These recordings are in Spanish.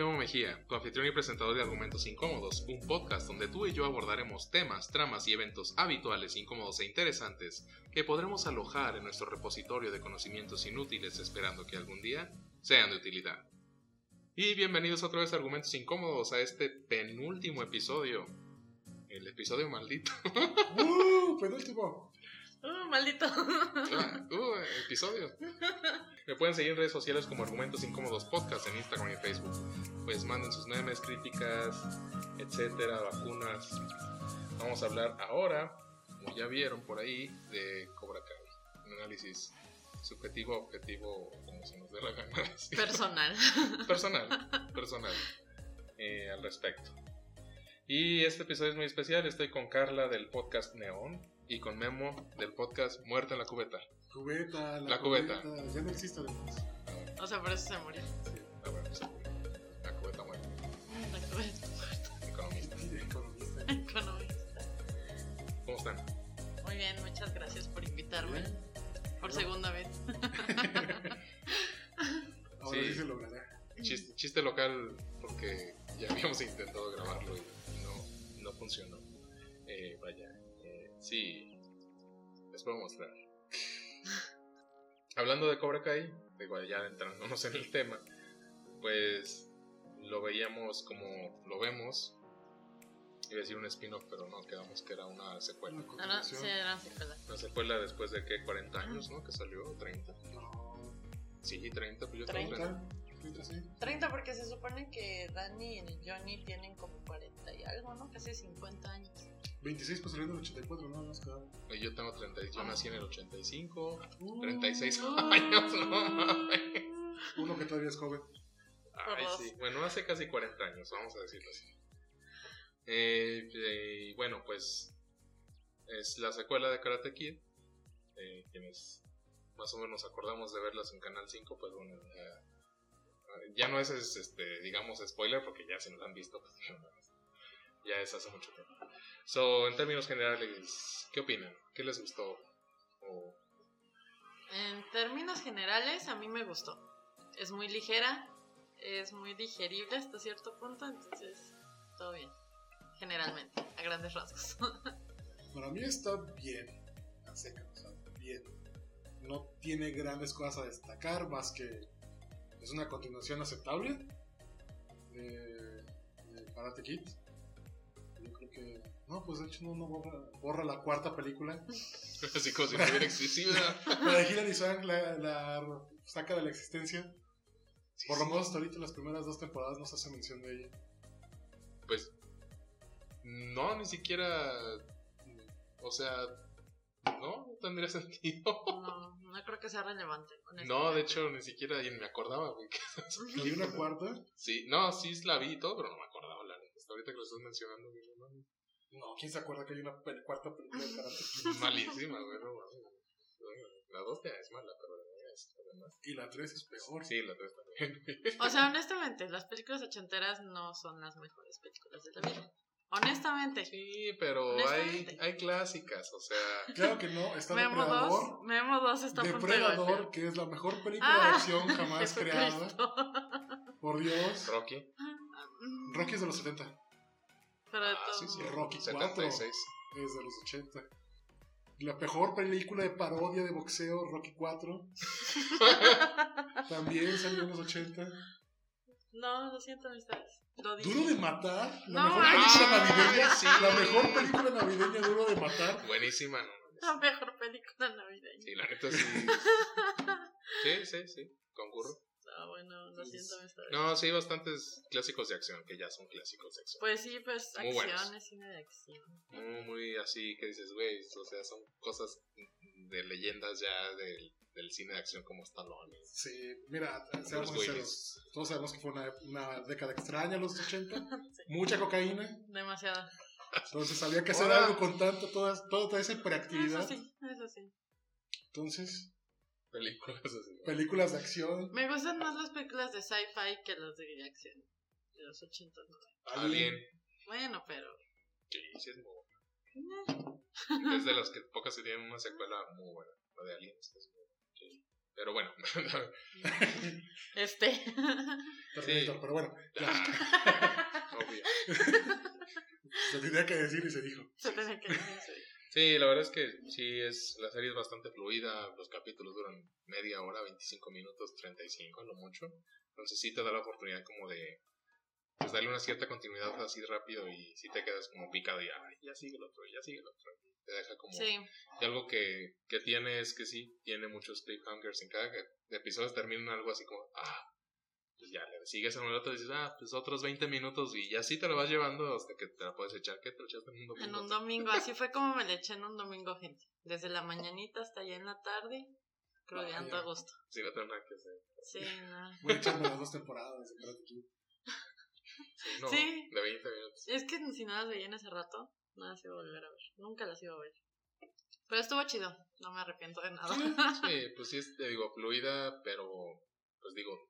Memo Mejía, tu anfitrión y presentador de Argumentos Incómodos, un podcast donde tú y yo abordaremos temas, tramas y eventos habituales, incómodos e interesantes que podremos alojar en nuestro repositorio de conocimientos inútiles esperando que algún día sean de utilidad. Y bienvenidos otra vez a Argumentos Incómodos a este penúltimo episodio. El episodio maldito. ¡Uh! Penúltimo. Uh, maldito. Ah, uh, episodio. Me pueden seguir en redes sociales como Argumentos Incómodos Podcast en Instagram y Facebook. Pues manden sus memes, críticas, etcétera, vacunas. Vamos a hablar ahora, como ya vieron por ahí, de Cobra Kai. Un análisis subjetivo, objetivo, como se nos dé la gana. decir. Personal. personal, personal, eh, al respecto. Y este episodio es muy especial. Estoy con Carla del podcast Neón y con Memo del podcast Muerte en la Cubeta. Cubeta, la, La cubeta. Ya no existe además. O sea, por eso se murió. Ah, bueno, sí. La cubeta muerta. La cubeta. Economista. Economista. Economista. ¿Cómo están? Muy bien, muchas gracias por invitarme. Bien. Por Bueno. segunda vez. Ahora Sí. sí se logrará. Chiste, chiste local porque ya habíamos intentado grabarlo y no, no funcionó. Eh, vaya, sí, les puedo mostrar. Hablando de Cobra Kai, digo, ya entrándonos en el tema, pues lo veíamos como lo vemos. Iba a decir un spin-off, pero no, quedamos que era una secuela. Una No, no, sí, era secuela. Una secuela después de que 40 años, ¿no? Que salió, 30. No. Sí, 30, pues yo tengo 30. 30, 30 sí. 30 porque se supone que Danny y Johnny tienen como 40 y algo, ¿no? Casi 50 años. 26 pues salió en el 84, no, no es cada. Y Yo tengo 30, yo nací en el 85, Uh, 36 años, no mames. Uno que todavía es joven. Ay, sí. Bueno, hace casi 40 años, vamos a decirlo así. Eh, eh, bueno, pues es la secuela de Karate Kid. Eh, quienes más o menos acordamos de verlas en Canal 5, pues bueno, ya, ya no es, es, este, digamos, spoiler, porque ya se nos han visto, pues. Ya es hace mucho tiempo. So, en términos generales, ¿qué opinan? ¿Qué les gustó? O En términos generales, a mí me gustó. Es muy ligera, es muy digerible hasta cierto punto, entonces todo bien. Generalmente, a grandes rasgos. Para mí está bien. A seca, o sea, bien. No tiene grandes cosas a destacar, más que es una continuación aceptable de, de Karate Kid. Que. No, pues de hecho no, no borra, borra la cuarta película. así como si no hubiera existido. La de Hilary Swank la, la saca de la existencia. Por lo menos hasta ahorita en las primeras dos temporadas no se hace mención de ella. Pues no, ni siquiera, o sea, no, no tendría sentido. No, no creo que sea relevante. No, de hecho, ni siquiera ni me acordaba, güey. ¿No hay una cuarta? Sí, no, sí la vi y todo, pero no me acordaba la neta. Hasta ahorita que lo estás mencionando, güey, no ¿quién se acuerda que hay una cuarta película de Karate Kid? malísima, güey, no. La dos ya es mala, pero la es además. Y la tres es peor. Sí, la tres también. O sea, honestamente, las películas ochenteras no son las mejores películas de la vida. Honestamente. Sí, pero hay, Honestamente. hay clásicas, o sea, Claro que no, está Memo 2, Depredador. Memo 2 está de Depredador, que es la mejor película de Ah, acción jamás creada. Por Dios. Rocky. Rocky es de los 70. Pero de Ah, sí, sí. Rocky 76. Es de los 80. La mejor película de parodia de boxeo, Rocky 4. También salió en los 80. No, lo siento, amistades. Lo dije. Duro de matar. La No, mejor ay, película sí. navideña. Sí. La mejor película navideña, Duro de matar. Buenísima, no mames. La mejor película navideña. Sí, la neta sí. Sí, sí, sí, concurro. Ah, bueno, lo siento, amistades. No, sí, hay bastantes clásicos de acción que ya son clásicos de acción. Pues sí, pues Muy acción, buenos. es cine de acción. Muy, muy así que dices, güey, o sea, son cosas de leyendas ya del, del cine de acción como Stallone. Sí, mira, seamos sinceros. Todos sabemos que fue una, una década extraña los 80. Sí. Mucha cocaína. Demasiada. Entonces había que hacer algo con tanto, toda, toda esa hiperactividad. Eso sí, eso sí. Entonces, Películas así. películas de acción. Me gustan más las películas de sci-fi que las de acción. De los 80, ¿no? Alien. Bueno, pero. Sí, sí es muy buena. Es de las que pocas que tienen una secuela muy buena. La de Alien. esta es muy buena. Sí. Pero bueno. Este. Terminator, pero bueno, ya. obvio. se tenía que decir y se dijo. Se tenía que decir. Sí, la verdad es que sí, es, la serie es bastante fluida, los capítulos duran media hora, 25 minutos, 35 a lo mucho. Entonces sí te da la oportunidad como de pues darle una cierta continuidad así rápido y si te quedas como picado y ay, ya sigue el otro, ya sigue el otro. Te deja como... Sí. Y algo que, que tiene es que sí, tiene muchos cliffhangers en cada episodio termina en algo así como, ah, pues ya le sigues en el otro y dices, ah, pues otros 20 minutos y así te lo vas llevando hasta que te la puedes echar. ¿Qué te lo echaste en un domingo? En un domingo, así fue como me le eché en un domingo, gente. Desde la mañanita hasta allá en la tarde, crudeando Vaya. a gusto. Sí, no tengo nada que hacer. Sí, no. Voy a echarme las dos temporadas. No, Sí. de 20 minutos. Es que si no las veía en ese rato, no las iba a volver a ver. Nunca las iba a ver. Pero estuvo chido, no me arrepiento de nada. Sí, pues sí, es, te digo, fluida, pero, pues digo,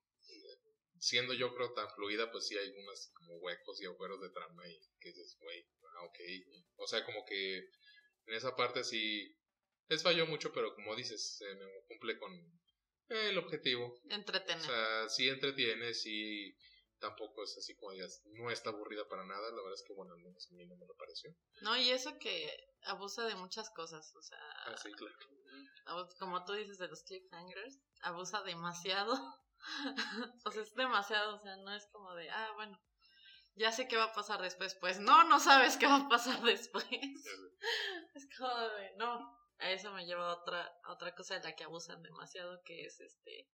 siendo yo creo tan fluida, pues sí hay unos como huecos y agujeros de trama y que dices, güey, ah, ok. O sea, como que en esa parte sí les falló mucho, pero como dices, se me cumple con el objetivo. O Entretener. sea, sí entretiene, sí tampoco es así como digas, no está aburrida para nada, la verdad es que bueno, al menos a mí no me lo pareció. No, y eso que abusa de muchas cosas, o sea, Ah, sí, claro. como tú dices de los cliffhangers, abusa demasiado. o sea, es demasiado, o sea, no es como de, ah, bueno, ya sé qué va a pasar después. Pues no, no sabes qué va a pasar después. es como de, no. A eso me lleva a otra, a otra cosa de la que abusan demasiado, que es este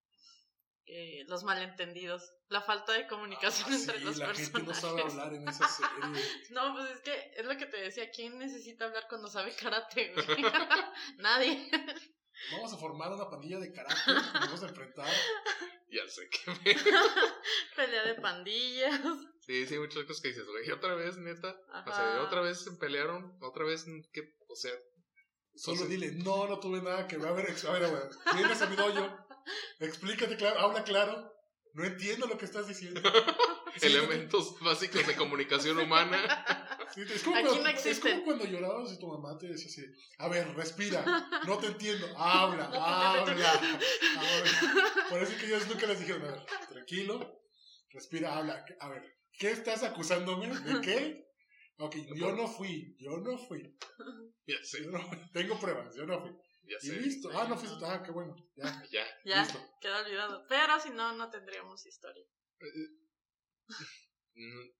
eh, los malentendidos, la falta de comunicación Ah, entre sí, los la personajes. gente no sabe hablar en esa serie. No, pues es que es lo que te decía, ¿quién necesita hablar cuando sabe karate? Nadie. Vamos a formar una pandilla de karate. Nos vamos a enfrentar. Ya sé que me... Pelea de pandillas. Sí, sí, muchas cosas que dices, güey, otra vez, neta. O sea, otra vez se pelearon, otra vez, que, o sea, Solo dile, no, no tuve nada que ver. A ver, a ver, güey. Vienes a mi. Explícate claro, habla claro. No entiendo lo que estás diciendo. Sí, elementos básicos de comunicación humana. Sí, es, como Aquí cuando, no es existen. como cuando llorabas y tu mamá te decía así, a ver, respira, no te entiendo, habla, habla, habla. Por eso que ellos nunca les dijeron, a ver, tranquilo, respira, habla, a ver, ¿qué estás acusándome? ¿De qué? Ok, yo no fui, yo no fui, Ya sé, yo no- tengo pruebas, yo no fui. ya Y sé. listo, ah, no fuiste, ah, qué bueno, ya, Ya. Ya, listo. queda olvidado. Pero si no, no tendríamos historia.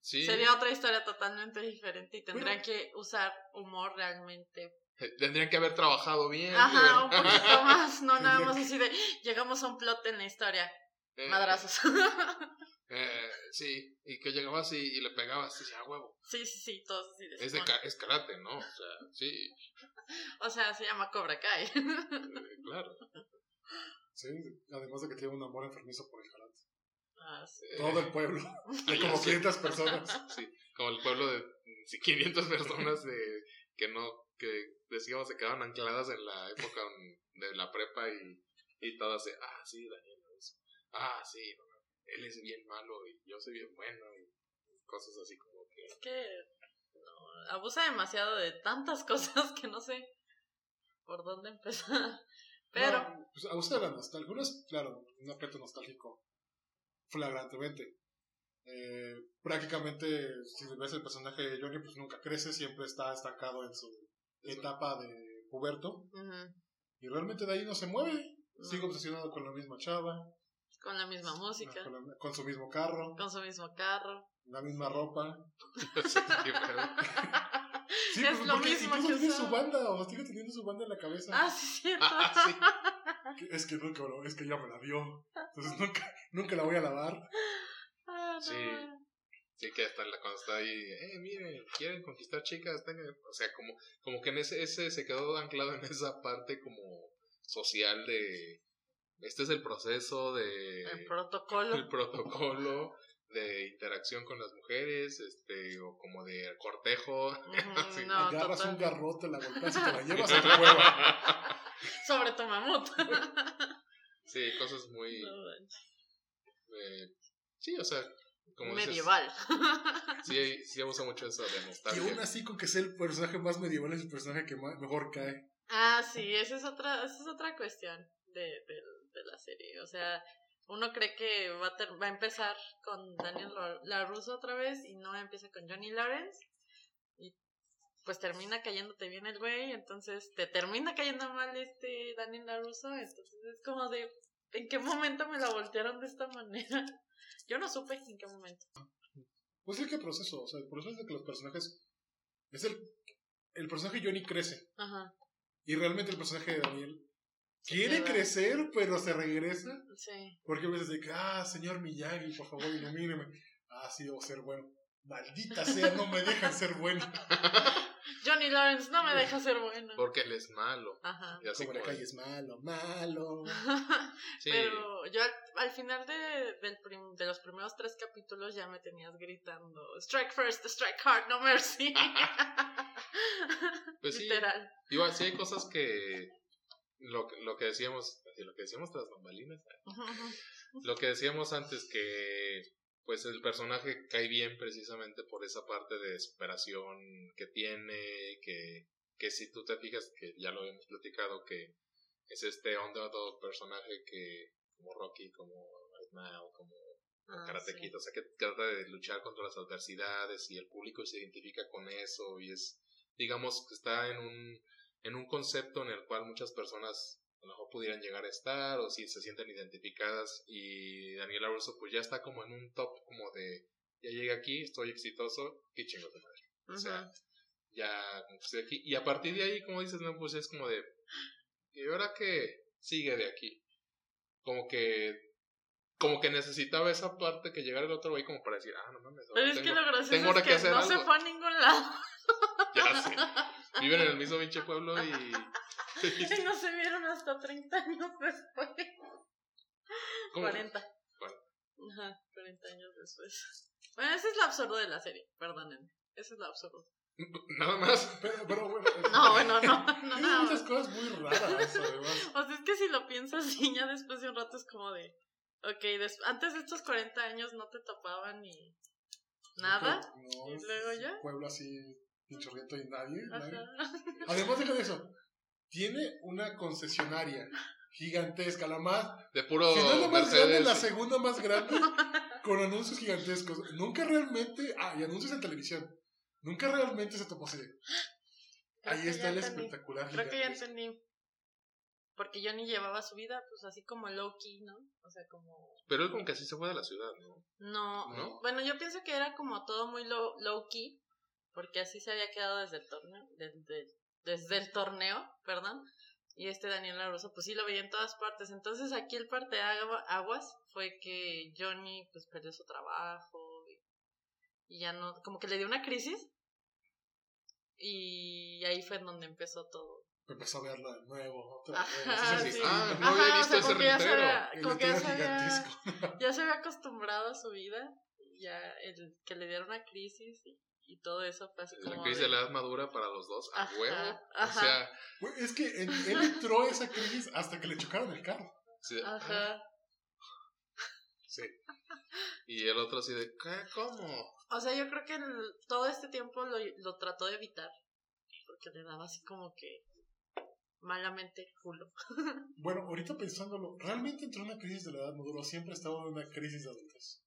Sí. Sería otra historia totalmente diferente y tendrían que usar humor realmente. Eh, Tendrían que haber trabajado bien. Ajá, un poquito más. No nada más así de llegamos a un plot en la historia. Eh, Madrazos. eh, sí, y que llegabas y, y le pegabas, y decía, ah, huevo. Sí, sí, sí, todos así de Es, de Simón. ca- es karate, ¿no? O sea, sí, O sea, se llama Cobra Kai. eh, claro. Sí, además de que tiene un amor enfermizo por el karate. Ah, sí. Todo el pueblo, de como sé. 500 personas. Sí, como el pueblo de sí, 500 personas de, que no, que decíamos se quedaban ancladas en la época de la prepa y, y todas de, ah, sí, Daniel, eso. ah, sí, él es bien malo y yo soy bien bueno y cosas así como que... Es que no, abusa demasiado de tantas cosas que no sé por dónde empezar. Pero, No, pues, a usted la nostalgia. Uno es, claro, un aspecto nostálgico flagrantemente. Eh, prácticamente, si ves el personaje de Johnny, pues nunca crece, siempre está estancado en su etapa de puberto. Y realmente de ahí no se mueve. no, Sigue obsesionado con la misma chava, con la misma música, con, la- con su mismo carro, con su mismo carro. la misma ropa. Sí, Es pues, lo mismo incluso tiene su banda, o sigue teniendo su banda en la cabeza. Ah, sí, es cierto. Ah, sí. Es que nunca, es que ya me la dio. Entonces nunca, nunca la voy a lavar. Ah, no. Sí. Sí, que hasta la, cuando está ahí, eh, miren, quieren conquistar chicas, tengan... O sea, como, como que en ese, ese se quedó anclado en esa parte como social de... Este es el proceso de... El protocolo. el protocolo de interacción con las mujeres, este, o como de cortejo. Ujú, Sí. no, Agarras total. un garrote, la golpeas y te la llevas a tu cueva. Sobre tu mamut. sí, cosas muy... Eh, sí, o sea, como dices, Medieval. sí, sí abusa mucho eso de Y nostalgia. aún así, con que sea el personaje más medieval, es el personaje que más- mejor cae. Ah, sí, esa es otra, esa es otra cuestión de, de, de la serie. O sea, uno cree que va a, ter- va a empezar con Daniel La- LaRusso otra vez y no empieza con Johnny Lawrence. Y pues termina cayéndote bien el güey, entonces te termina cayendo mal este Daniel LaRusso. Entonces es como de, ¿en qué momento me la voltearon de esta manera? Yo no supe en qué momento. Pues es que proceso, o sea, el proceso es de que los personajes. Es el. El personaje Johnny crece. Ajá, Y realmente el personaje de Daniel quiere crecer, pero se regresa. sí. Porque a veces de que, ah, señor Miyagi, por favor, ilumíneme. Ah, sí, debo ser bueno. Maldita sea, no me dejan ser bueno. Johnny Lawrence no me deja ser bueno. Porque él es malo. Ajá. Y así Como la calle es malo, malo. Sí, Pero yo al, al final de, del prim- de los primeros tres capítulos ya me tenías gritando Strike first, strike hard, no mercy. Pues sí. Literal. Igual, sí hay cosas que. Lo, que- lo que decíamos. Lo que decíamos tras bambalinas. Lo que decíamos antes, que. Pues el personaje cae bien precisamente por esa parte de superación que tiene. Que, que si tú te fijas, que ya lo habíamos platicado, que es este underdog personaje que. Como Rocky, como Right Now, como Ah, Karate sí. Kid, o sea que trata de luchar contra las adversidades y el público se identifica con eso y es, digamos, que está en un, en un concepto en el cual muchas personas a lo mejor pudieran llegar a estar o si se sienten identificadas y Daniela Russo pues ya está como en un top como de, ya llegué aquí, estoy exitoso, qué chingo de madre. O sea, ya como que estoy aquí. Y a partir de ahí, como dices, no, pues es como de, ¿y ahora qué sigue de aquí? Como que, como que necesitaba esa parte que llegara el otro güey como para decir, ah, no mames, Pero es que lo gracioso es que que, no se fue a ningún lado ya sé. Viven en el mismo pinche pueblo y... y no se vieron hasta 30 años después. ¿Cómo? 40. Cuarenta. Ajá, 40 años después. Bueno, ese es lo absurdo de la serie, perdónenme. Ese es lo absurdo. Nada más. Pero, pero bueno. es- No, bueno, no, no, nada muchas más. cosas muy raras, además. O sea, es que si lo piensas así, ya después de un rato es como de. Ok, des- antes de estos 40 años no te topaban ni nada. No, ¿Y luego es ya? un pueblo así, pinchorriento y nadie. nadie. Además de eso, tiene una concesionaria gigantesca, la más. De puro Si no es la más grande, la segunda más grande, con anuncios gigantescos. Nunca realmente. Ah, y anuncios en televisión. Nunca realmente se topó así. Ahí está el entendí. espectacular Creo que ya entendí. Porque Johnny llevaba su vida, pues así como Loki, ¿no? O sea, como. Pero él como que así se fue de la ciudad, ¿no? No, ¿No? bueno, yo pienso que era como todo muy low, low key, porque así se había quedado desde el torneo, desde, desde el torneo, perdón. Y este Daniel LaRusso, pues sí lo veía en todas partes. Entonces aquí el parte aguas fue que Johnny pues perdió su trabajo y, y ya no, como que le dio una crisis. Y ahí fue en donde empezó todo. Empezó a verlo de nuevo. Otra vez. Ajá, Ese sí. sí, Ah, sí, no había o sea, ese ya se había, El como que ya letrero se había, gigantesco. ya se había acostumbrado a su vida, y ya el que le diera una crisis y, y todo eso fue así La como crisis de- la edad madura para los dos, a Ajá, huevo. ajá. O sea, Güey, Es que él, él entró a esa crisis hasta que le chocaron el carro. sí, Ajá. sí. Y el otro así de, ¿qué? ¿Cómo? O sea, yo creo que el- todo este tiempo lo, lo trató de evitar, porque le daba así como que malamente culo. Bueno, ahorita pensándolo, ¿realmente entró en una crisis de la edad madura o siempre ha estado en una crisis de adultez?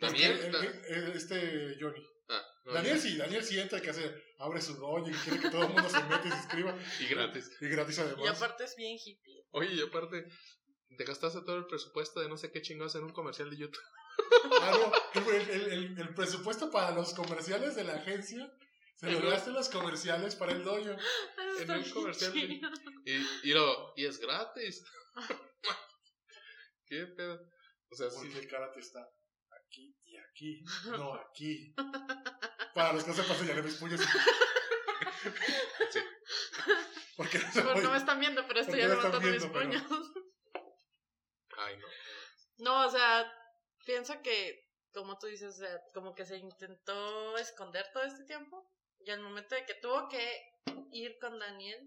Daniel. Porque, eh, eh, este Johnny. Ah, no, Daniel sí, Daniel sí entra que hace, abre su doña y quiere que todo el mundo se meta y se inscriba. Y gratis. Y gratis además. Y aparte es bien hippie. Oye, y aparte, te gastaste todo el presupuesto de no sé qué chingados en un comercial de YouTube. Ah, no, el, el- el- el presupuesto para los comerciales de la agencia se lo Ajá. gasta en los comerciales para el doño. Eso En un comercial de-. Y, y, lo, y es gratis. ¿Qué pedo? O sea, sí. Porque el karate está aquí y aquí, no aquí. Para los que no sepan, señalé mis puños. Sí. Porque no se Bueno, no me están viendo, pero estoy levantando mis viendo, pero- puños. Ay, no. No, o sea, pienso que, como tú dices, o sea, como que se intentó esconder todo este tiempo. Y al momento de que tuvo que ir con Daniel,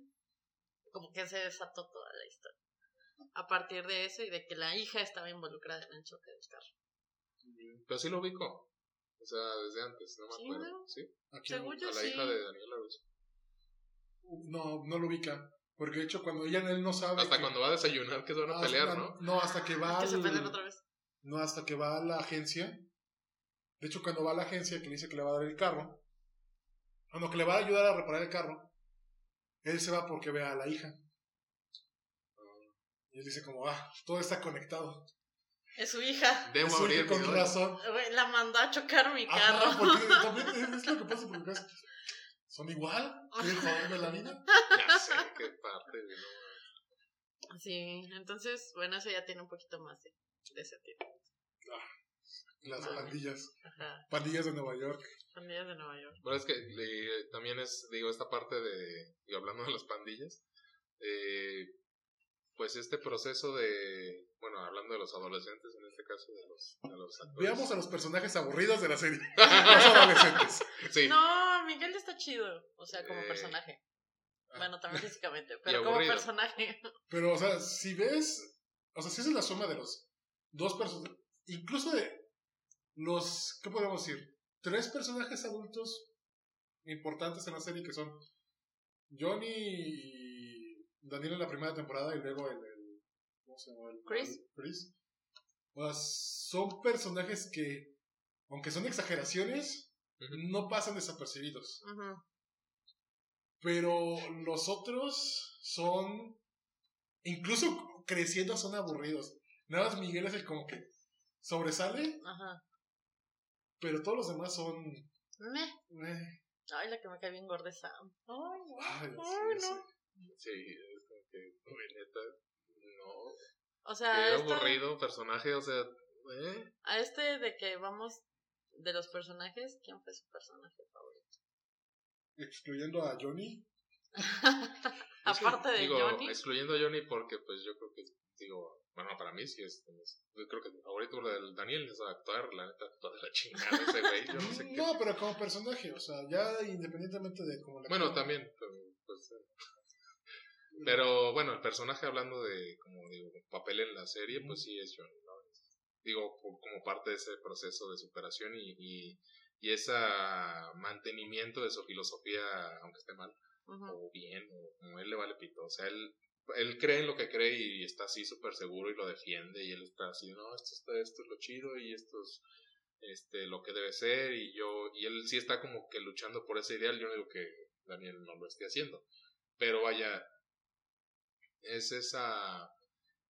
como que se desató toda la historia. A partir de eso y de que la hija estaba involucrada en el choque del carro. Pero sí lo ubico. O sea, desde antes, no me Sí, acuerdo. ¿Sí? Yo A la sí. hija de Daniela Russo. No, no lo ubica. Porque de hecho, cuando ella él no sabe. Hasta que- cuando va a desayunar que se van a hasta- pelear, ¿no? No, hasta que va. Que se otra vez. No, hasta que va a la agencia. De hecho, cuando va a la agencia que le dice que le va a dar el carro. O no, que le va a ayudar a reparar el carro. Él se va porque ve a la hija. Y él dice como, ah, todo está conectado. Es su hija. Debo su abrir hija mi con razón. La mandó a chocar mi Ajá, carro. porque también es lo que pasa porque es- son igual. Quieren joderme la vida. Ya sé qué parte, no. Sí, entonces, bueno, eso ya tiene un poquito más de, de sentido. Las Vale. pandillas. Ajá. Pandillas de Nueva York. Pandillas de Nueva York. Pero es que también es, digo, esta parte de, y hablando de las pandillas, eh, pues este proceso de, bueno, hablando de los adolescentes, en este caso de los, de los actores. Veamos a los personajes aburridos de la serie. Los adolescentes. Sí, No, Miguel está chido. O sea, como Eh, personaje. ah. Bueno, también físicamente, pero como personaje. Pero, o sea, si ves. O sea, si esa es la suma de los dos personajes. Incluso de los. ¿Qué podemos decir? Tres personajes adultos importantes en la serie que son Johnny y Daniel en la primera temporada y luego el. El- ¿Cómo se llama? El- Chris. el Chris. O sea, son personajes que, aunque son exageraciones, no pasan desapercibidos. Pero los otros son. Incluso creciendo son aburridos. Nada más Miguel es el como que sobresale, Ajá. pero todos los demás son. Meh. Ay, la que me cae bien gorda es Sam. Ay, no. ay, sí, Ay, sí. no. sí, es como que, neta, no, O sea, qué esta- aburrido personaje, o sea, ¿eh? a este de que vamos de los personajes, ¿quién fue su personaje favorito? Excluyendo a Johnny. Aparte de digo, Johnny. excluyendo a Johnny porque pues yo creo que, digo, bueno, para mí sí es, es- yo creo que ahorita lo del Daniel es actuar, la neta, actúa de la chingada ese güey, yo no sé qué. No, pero como personaje, o sea, ya independientemente de cómo la Bueno, también, pero, pues, eh, pero bueno, el personaje hablando de, como digo, papel en la serie, pues sí es Johnny, ¿no? Digo, como parte de ese proceso de superación y, y, y ese mantenimiento de su filosofía, aunque esté mal, o bien, o como él le vale pito, o sea, él, él cree en lo que cree y está así súper seguro y lo defiende y él está así, no, esto, está, esto es lo chido y esto es este, lo que debe ser y yo, y él sí está como que luchando por ese ideal, yo no digo que Daniel no lo esté haciendo, pero vaya, es esa,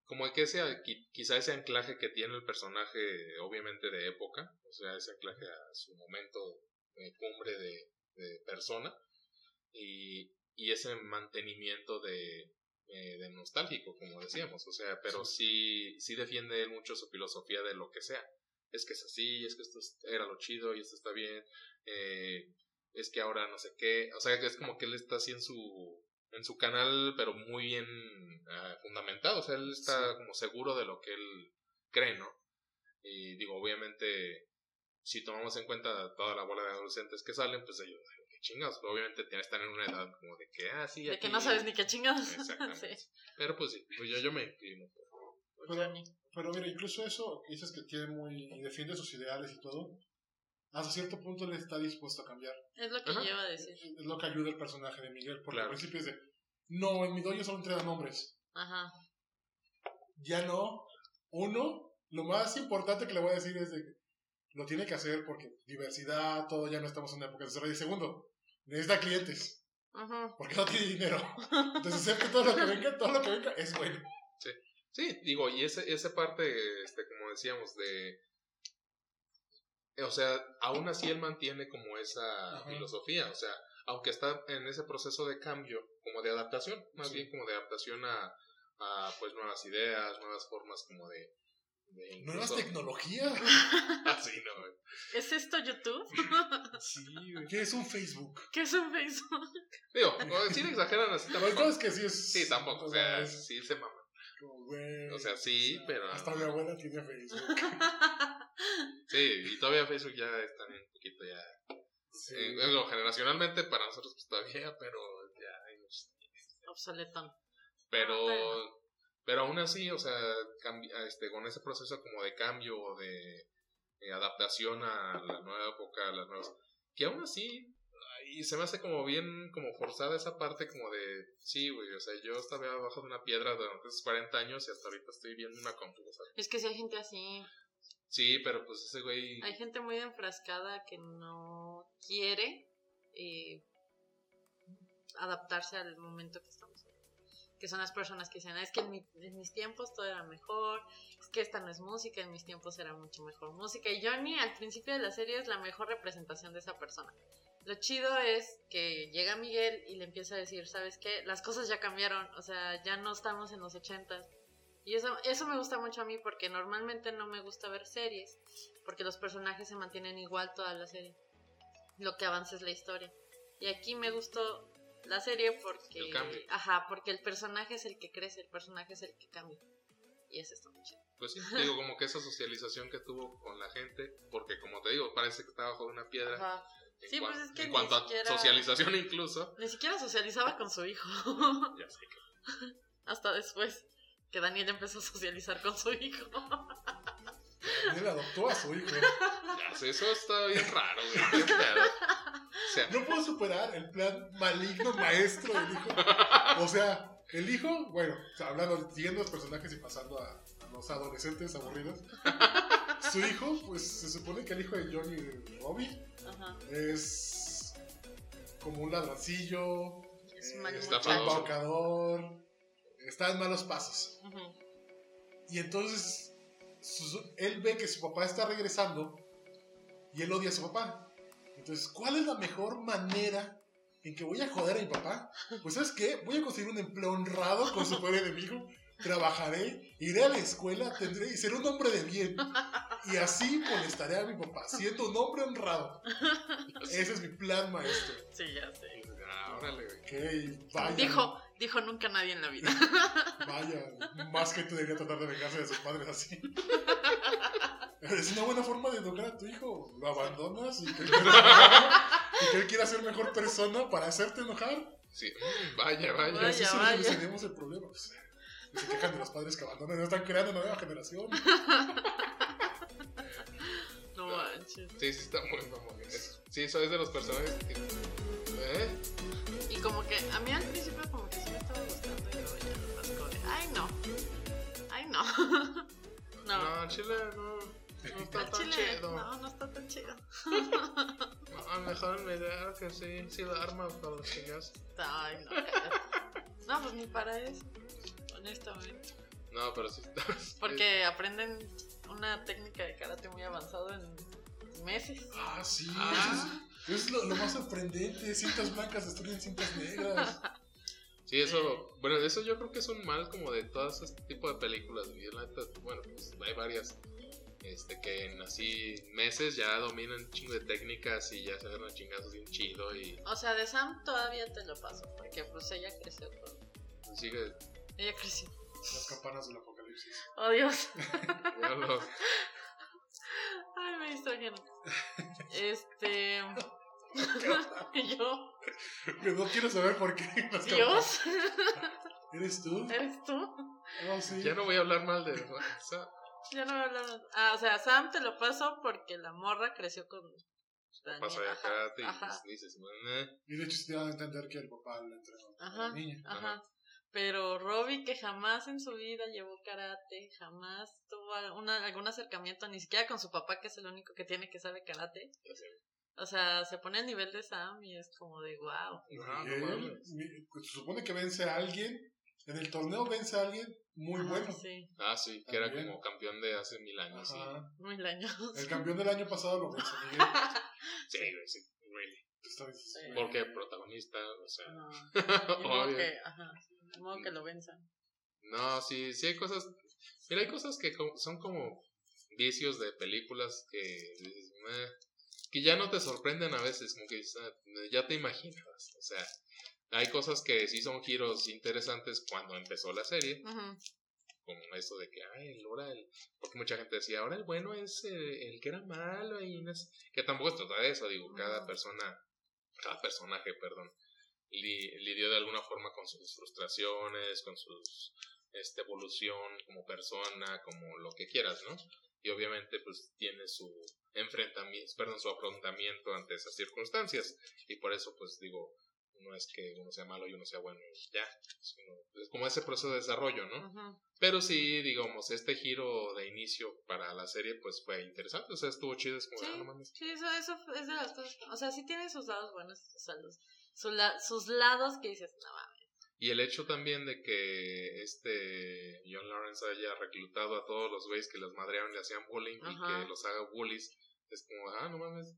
como que ese, qui- quizá ese anclaje que tiene el personaje, obviamente de época, o sea, ese anclaje a su momento de cumbre de, de persona, y, y ese mantenimiento de, eh, de nostálgico, como decíamos, o sea, pero sí, sí defiende él mucho su filosofía de lo que sea. Es que es así, es que esto es- era lo chido y esto está bien, eh, es que ahora no sé qué, o sea, que es como que él está así en su, en su canal, pero muy bien ah, fundamentado, o sea, él está Sí. como seguro de lo que él cree, ¿no? Y digo, obviamente, si tomamos en cuenta toda la bola de adolescentes que salen, pues ellos, qué chingados, obviamente estar en una edad como de que, ah, sí, De que no sabes ni qué chingados. Exactamente. sí. Pero pues sí, pues yo, yo me inclino. Pero, Johnny. pero mira, incluso eso, dices que tiene muy. y defiende sus ideales y todo. Hasta cierto punto él está dispuesto a cambiar. Es lo que Ajá. lleva a decir. Es lo que ayuda el personaje de Miguel. Porque Claro. al principio es de. No, en mi dojo solo entrenan hombres. Ajá. Ya no. Uno, lo más importante que le voy a decir es de que lo tiene que hacer porque diversidad, todo, ya no estamos en una época de cerrar. Y segundo, necesita clientes. Ujú. Porque no tiene dinero. Entonces, hacer que todo lo que venga, todo lo que venga es bueno. Sí, digo, y ese, esa parte, este, como decíamos, de... O sea, aún así él mantiene como esa Ajá. filosofía, o sea, aunque está en ese proceso de cambio, como de adaptación, más Sí. bien como de adaptación a, a, pues nuevas ideas, nuevas formas como de... de Nuevas tecnologías. Así, ¿no? güey? ¿Es esto YouTube? Sí, güey. ¿Qué es un Facebook? ¿Qué es un Facebook? Digo, si le exageran así tampoco. es que sí es. Sí, tampoco, o sea, es sí se mama. como, güey, O sea, sí, pero... Hasta mi abuela tiene Facebook. Sí, y todavía Facebook ya está un poquito ya Sí. Eh, bueno, generacionalmente para nosotros pues todavía, pero ya muchos- Obsoletón. Pero, Ah, pero aún así, o sea, cambi- este, con ese proceso como de cambio o de, eh, adaptación a la nueva época, a las nuevas, que aún así y se me hace como bien, como forzada esa parte como de, sí, güey, o sea, yo estaba abajo de una piedra durante esos 40 años y hasta ahorita estoy viendo una compu, o sea, Es que si hay gente así. Sí, pero pues ese güey... Hay gente muy enfrascada que no quiere eh, adaptarse al momento que estamos en. Que son las personas que dicen, "Ah, es que en, en mis tiempos todo era mejor, es que esta no es música, en mis tiempos era mucho mejor música. Y Johnny al principio de la serie es la mejor representación de esa persona. Lo chido es que llega Miguel y le empieza a decir, ¿sabes qué? Las cosas ya cambiaron, o sea, ya no estamos en los ochentas. Y eso, eso me gusta mucho a mí porque normalmente no me gusta ver series, porque los personajes se mantienen igual toda la serie. Lo que avanza es la historia. Y aquí me gustó la serie porque... El cambio. Ajá, porque el personaje es el que crece, el personaje es el que cambia. Y eso está muy chido. Pues sí, digo, como que esa socialización que tuvo con la gente, porque como te digo, parece que está bajo de una piedra. Ajá. En, Sí, pues es que en ni cuanto siquiera- a socialización incluso. Ni siquiera socializaba con su hijo. Ya sé que... Hasta después que Daniel empezó a socializar con su hijo. Él adoptó a su hijo. Ya sé, eso está bien raro, güey. O sea, No puedo superar el plan maligno maestro del hijo. O sea, el hijo, bueno, hablando, siguiendo los personajes y pasando a, a los adolescentes aburridos. Su hijo, pues se supone que el hijo de Johnny Robbie Ajá. es como un ladroncillo, Es eh, un famoso. embaucador, está en malos pasos. Y entonces su- él ve que su papá está regresando y él odia a su papá. Entonces, ¿cuál es la mejor manera en que voy a joder a mi papá? Pues, ¿sabes qué? Voy a conseguir un empleo honrado con su peor enemigo. Trabajaré, iré a la escuela, tendré y seré un hombre de bien. Y así molestaré a mi papá, siendo un hombre honrado. Ese es mi plan, maestro. Sí, ya sé. ah, órale, güey. Ok, vaya. Dijo, dijo nunca nadie en la vida. Vaya, más que tú debería tratar de vengarse de sus padres así. Es una buena forma de educar a tu hijo. Lo abandonas y que, y que él quiera ser mejor persona para hacerte enojar. Sí, vaya, vaya. Vaya, así vaya. solucionemos el problema. Pues, y se quejan de los padres que abandonan, no están creando una nueva generación. No manches. Sí, sí, está muy mamón. Sí, eso es de los personajes que... ¿Eh? Y como que a mí al principio como que sí no. Ay no. No. No, Chile no, no está tan chile, chido. no, no está tan chido. No, mejor me da que sí, sí la arma para los chingas. Ay, no, cállate. No, pues ni para eso, honestamente. No, pero sí está. Porque aprenden una técnica de karate muy avanzado en meses. Ah, sí. Ah. Eso es, es lo, lo más sorprendente. Cintas blancas destruyen cintas negras. Sí, eso, bueno, eso yo creo que es un mal como de todos este tipo de películas. güey. La neta, bueno, pues hay varias este, que en así meses ya dominan un chingo de técnicas y ya se agarran chingazos bien chido y O sea, de Sam todavía te lo paso, porque pues ella creció con... sigue. Ella creció. Las campanas del apocalipsis. Oh, Dios. Ay, me lleno. Este... y yo, No quiero saber por qué. Campanas. Dios, ¿Eres tú? ¿eres tú? Oh, sí. ya no voy a hablar mal de. sea, Ya no me hablaron. Ah, o sea, Sam te lo paso porque la morra creció con Daniel. pasa de Ajá, karate y ajá, pues dices. Y de hecho, sí te dan a entender que el papá le entrenó a Ajá. la niña. ajá. Pero Robbie, que jamás en su vida llevó karate, jamás tuvo una, algún acercamiento, ni siquiera con su papá, que es el único que tiene que sabe karate. Sé. O sea, se pone al nivel de Sam y es como de wow. No, no pues, se supone que vence a alguien. En el torneo vence a alguien muy bueno. Sí, Ah, sí, que era como campeón de hace mil años. sí. Ajá. muy laños. El campeón del año pasado lo vence Miguel. Sí, güey, sí, really. Está bien. Sí. Porque protagonista, o sea. No, ni modo obvio. que, ajá, modo que lo venzan. No, sí, sí hay cosas. Mira, hay cosas que son como vicios de películas que dices, "Meh", que ya no te sorprenden a veces, como que "Ah, ya te imaginabas. O sea, hay cosas que sí son giros interesantes cuando empezó la serie, Ujú. como eso de que, ay, ahora el. Porque mucha gente decía, ahora el bueno es eh, el que era malo y no Que tampoco se trata de eso, digo, cada persona, cada personaje, perdón, li- lidió de alguna forma con sus frustraciones, con sus. Este, evolución como persona, como lo que quieras, ¿no? Y obviamente pues tiene su enfrentamiento, perdón, su afrontamiento ante esas circunstancias y por eso pues digo, no es que uno sea malo y uno sea bueno ya, es como ese proceso de desarrollo, ¿no? Pero sí, digamos, este giro de inicio para la serie pues fue interesante, o sea, estuvo chido, es como, sí, ah, no mames. Sí, eso, eso es de las cosas, o sea, sí tiene sus lados buenos, sus, lados, sus lados que dices, no mames. Y el hecho también de que este John Lawrence haya reclutado a todos los güeyes que los madrearon y le hacían bullying y que los haga bullies, es como, ah, no mames.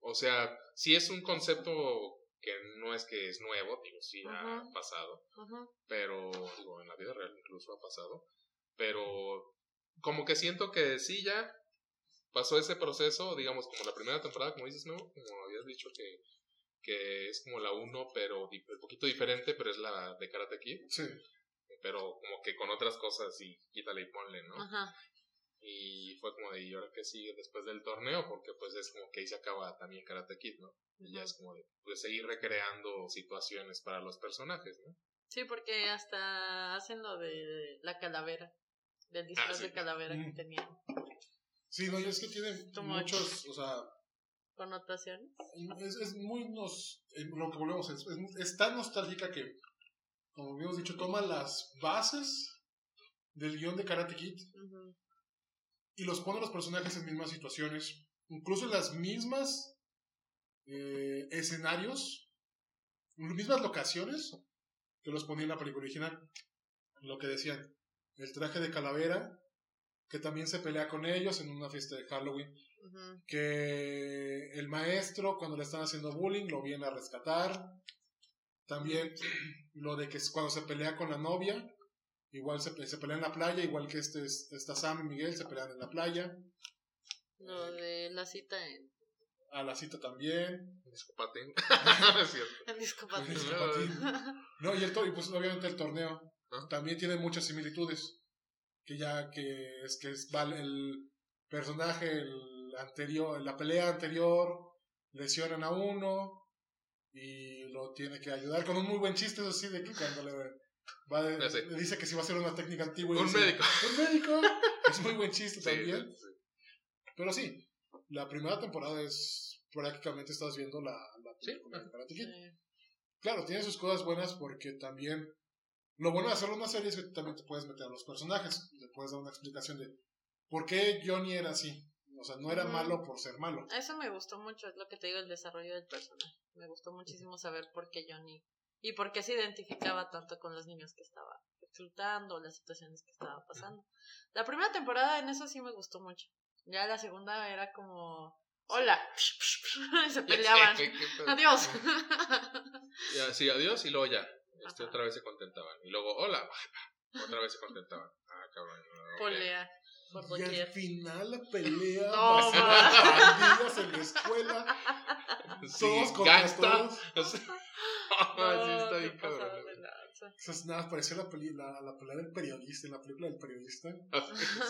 O sea, sí es un concepto que no es que es nuevo, digo, sí ha pasado, pero, digo, en la vida real incluso ha pasado, pero como que siento que sí ya pasó ese proceso, digamos, como la primera temporada, como dices, ¿no? Como habías dicho que que es como la 1, pero un poquito diferente, pero es la de Karate Kid. Sí. Pero como que con otras cosas y quítale y ponle, ¿no? Ajá. Y fue como de, ¿y ahora qué sigue después del torneo? Porque pues es como que ahí se acaba también Karate Kid, ¿no? Y ya es como de pues, seguir recreando situaciones para los personajes, ¿no? Sí, porque hasta hacen lo de la calavera, del ah, disfraz de calavera que tenían. Sí, no, y es que tienen muchos, o sea, connotaciones. Es, es muy nos, lo que volvemos, es, es, tan nostálgica que, como habíamos dicho, toma las bases del guion de Karate Kid y los pone a los personajes en mismas situaciones, incluso en las mismas eh, escenarios, en las mismas locaciones que los ponía en la película original. Lo que decían, el traje de calavera, que también se pelea con ellos en una fiesta de Halloween que el maestro cuando le están haciendo bullying lo viene a rescatar. También lo de que cuando se pelea con la novia, igual se, se pelea en la playa, igual que este, esta Sam y Miguel se pelean en la playa. Lo de la cita en... A la cita también. El discopatín. discopatín. No, y, el, y pues obviamente el torneo ah. también tiene muchas similitudes. Que ya que es que es vale el personaje, el anterior, la pelea anterior lesionan a uno y lo tiene que ayudar con un muy buen chiste, eso sí, de que cuando le, va le dice que si va a ser una técnica antigua. Un médico. Un médico. es muy buen chiste también. Pero sí, la primera temporada es prácticamente estás viendo la, la Claro, tiene sus cosas buenas porque también lo bueno de hacerlo una serie es que también te puedes meter a los personajes, le puedes dar una explicación de por qué Johnny era así, o sea, no era malo por ser malo. Eso me gustó mucho, es lo que te digo, el desarrollo del personaje. Me gustó muchísimo saber por qué Johnny y por qué se identificaba tanto con los niños que estaba reclutando, las situaciones que estaba pasando. La primera temporada en eso sí me gustó mucho. Ya la segunda era como, hola, se peleaban. adiós. ya, sí, adiós y luego ya. Este, otra vez se contentaban. Y luego, hola, otra vez se contentaban. Ah, cabrón. Polea y al final la pelea no, pandillas en la escuela. todos contra todos. está bien cabrón. Eso es nada, pareció la, peli, la, la, pelea del periodista, en la película del periodista.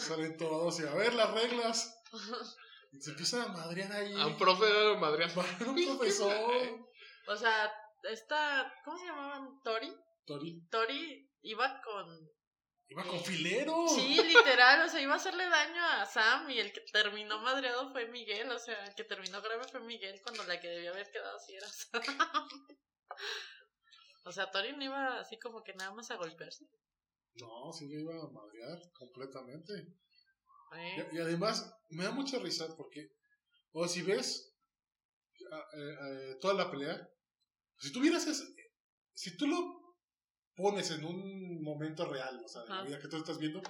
Salen todos y a ver las reglas. Y se empiezan a madrear ahí. A un profe de madrear. un profesor. o sea, esta, ¿cómo se llamaban? Tori. Tori. Tori iba con Iba con filero. Sí, literal, o sea, iba a hacerle daño a Sam y el que terminó madreado fue Miguel, o sea, el que terminó grave fue Miguel cuando la que debía haber quedado así era Sam. o sea, Tori no iba así como que nada más a golpearse. No, sí le iba a madrear completamente. Y, además, me da mucha risa porque, o si ves toda la pelea, si tuvieras ese, si tú lo pones en un momento real, o sea, de la vida que tú estás viendo.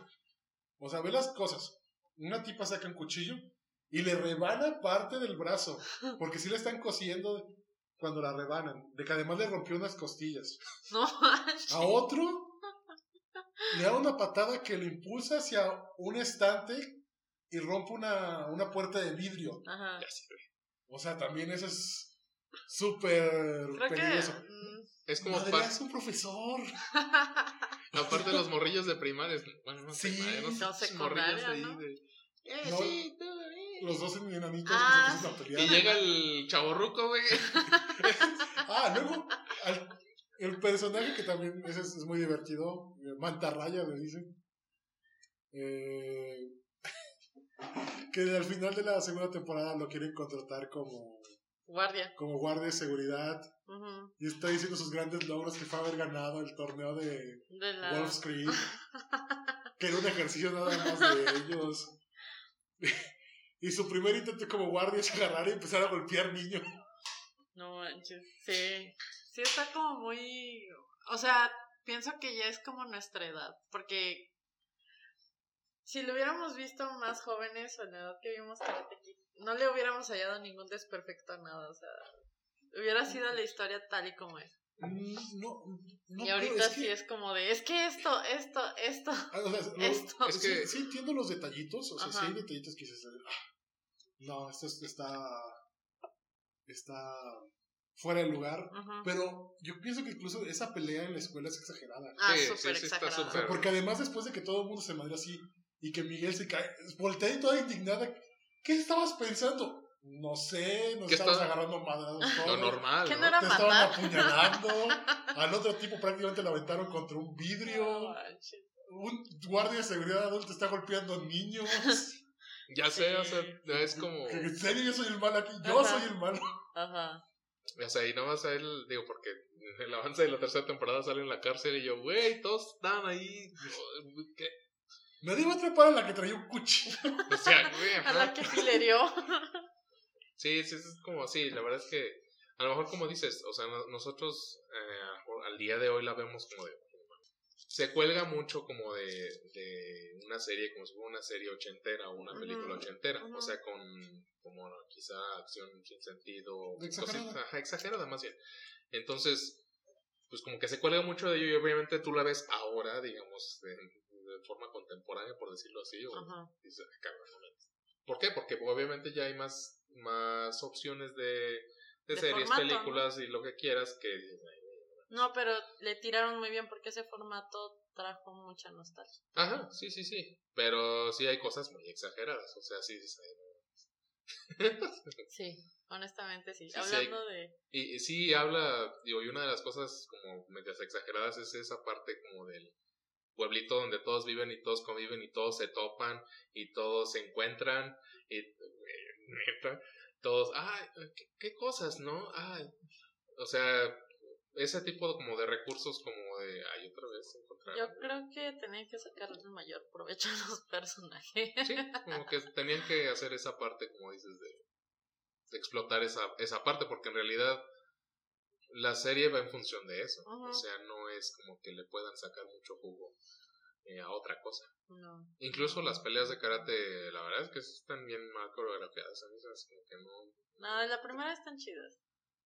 O sea, ve las cosas. Una tipa saca un cuchillo y le rebana parte del brazo, porque si le están cosiendo cuando la rebanan, de que además le rompió unas costillas. No. A otro le da una patada que lo impulsa hacia un estante y rompe una, una puerta de vidrio. Ajá. O sea, también eso es súper peligroso. Mm, es como Madre, es un profesor. Aparte de los morrillos de primaria. Bueno, no sí, primaria, no, sé, morrillos ahí ¿no? de. Eh, sí, Los dos ah, que se empiezan a pelear. Y llega el chaborruco, güey. ah, luego, el personaje que también es, es muy divertido, Mantarraya, me dicen. Eh, que al final de la segunda temporada lo quieren contratar como, Guardia. como guardia de seguridad. Y está diciendo sus grandes logros que fue haber ganado el torneo de De la... Wolf's Creek. que era un ejercicio nada más de ellos. y su primer intento como guardia es agarrar y empezar a golpear niños. No manches. Sí. Sí, está como muy. O sea, pienso que ya es como nuestra edad. Porque si lo hubiéramos visto más jóvenes o en la edad que vimos Karate Kid, no le hubiéramos hallado ningún desperfecto a nada. O sea, hubiera sido la historia tal y como es. Mm, No, no y creo, ahorita es que- sí es como de, es que esto, esto, esto. Ah, o sea, lo- Esto. Es sí, que- sí entiendo los detallitos, o sea, sí Ajá. hay detallitos que dices, ah, no, esto es- está, está fuera de lugar, pero yo pienso que incluso esa pelea en la escuela es exagerada. Ah, Sí, sí, súper sí está exagerado. O sea, súper- porque además después de que todo el mundo se madre así y que Miguel se cae, voltea y toda indignada, ¿qué estabas pensando? No sé, nos ¿Qué estábamos está- agarrando madrazos Lo normal, ¿Qué ¿no? era Te estaban apuñalando. Al otro tipo prácticamente lo aventaron contra un vidrio. Un guardia de seguridad adulto está golpeando a niños. Ya sé, o sea, es como... ¿En serio yo soy el malo aquí? Yo Ajá. soy el malo. Ajá. O sea, y nada más a él, digo, porque en el avance de la tercera temporada sale en la cárcel y yo, güey, todos están ahí. ¿Qué? Nadie va a atrapar a la que traía un cuchillo. O sea, güey, A la que filerió. Sí, sí, es como así. La verdad es que, a lo mejor, como dices, o sea, no- nosotros eh, al día de hoy la vemos como de. Se cuelga mucho como de, de una serie, como si fuera una serie ochentera o una película ochentera. O sea, con como quizá acción sin sentido. Exagerada. cosita- ajá, exagerada más bien. Entonces, pues como que se cuelga mucho de ello y obviamente tú la ves ahora, digamos, de, de forma contemporánea, por decirlo así, o dices, "Ah, cabrón, no mames". ¿Por qué? Porque obviamente ya hay más, más opciones de, de, De series, formato, películas y lo que quieras que... No, pero le tiraron muy bien porque ese formato trajo mucha nostalgia. Ajá, sí, sí, sí. Pero sí hay cosas muy exageradas. O sea, sí, sí. sí. Sí, honestamente sí. Sí, sí hay- Hablando de... Y, y sí habla, digo, y una de las cosas como medias exageradas es esa parte como del pueblito donde todos viven y todos conviven y todos se topan y todos se encuentran y eh, neta, todos, ay, ¿qué, qué cosas, ¿no? Ay, o sea, ese tipo como de recursos como de, ay, otra vez encontrar. Yo creo que tenían que sacarle el mayor provecho a los personajes. Sí, como que tenían que hacer esa parte, como dices, de, de explotar esa, esa parte, porque en realidad la serie va en función de eso. Ujú. O sea, no es como que le puedan sacar mucho jugo eh, a otra cosa. No. Incluso las peleas de karate, la verdad es que sí están bien mal coreografiadas. A mí hace como que no. No, la primera están chidas.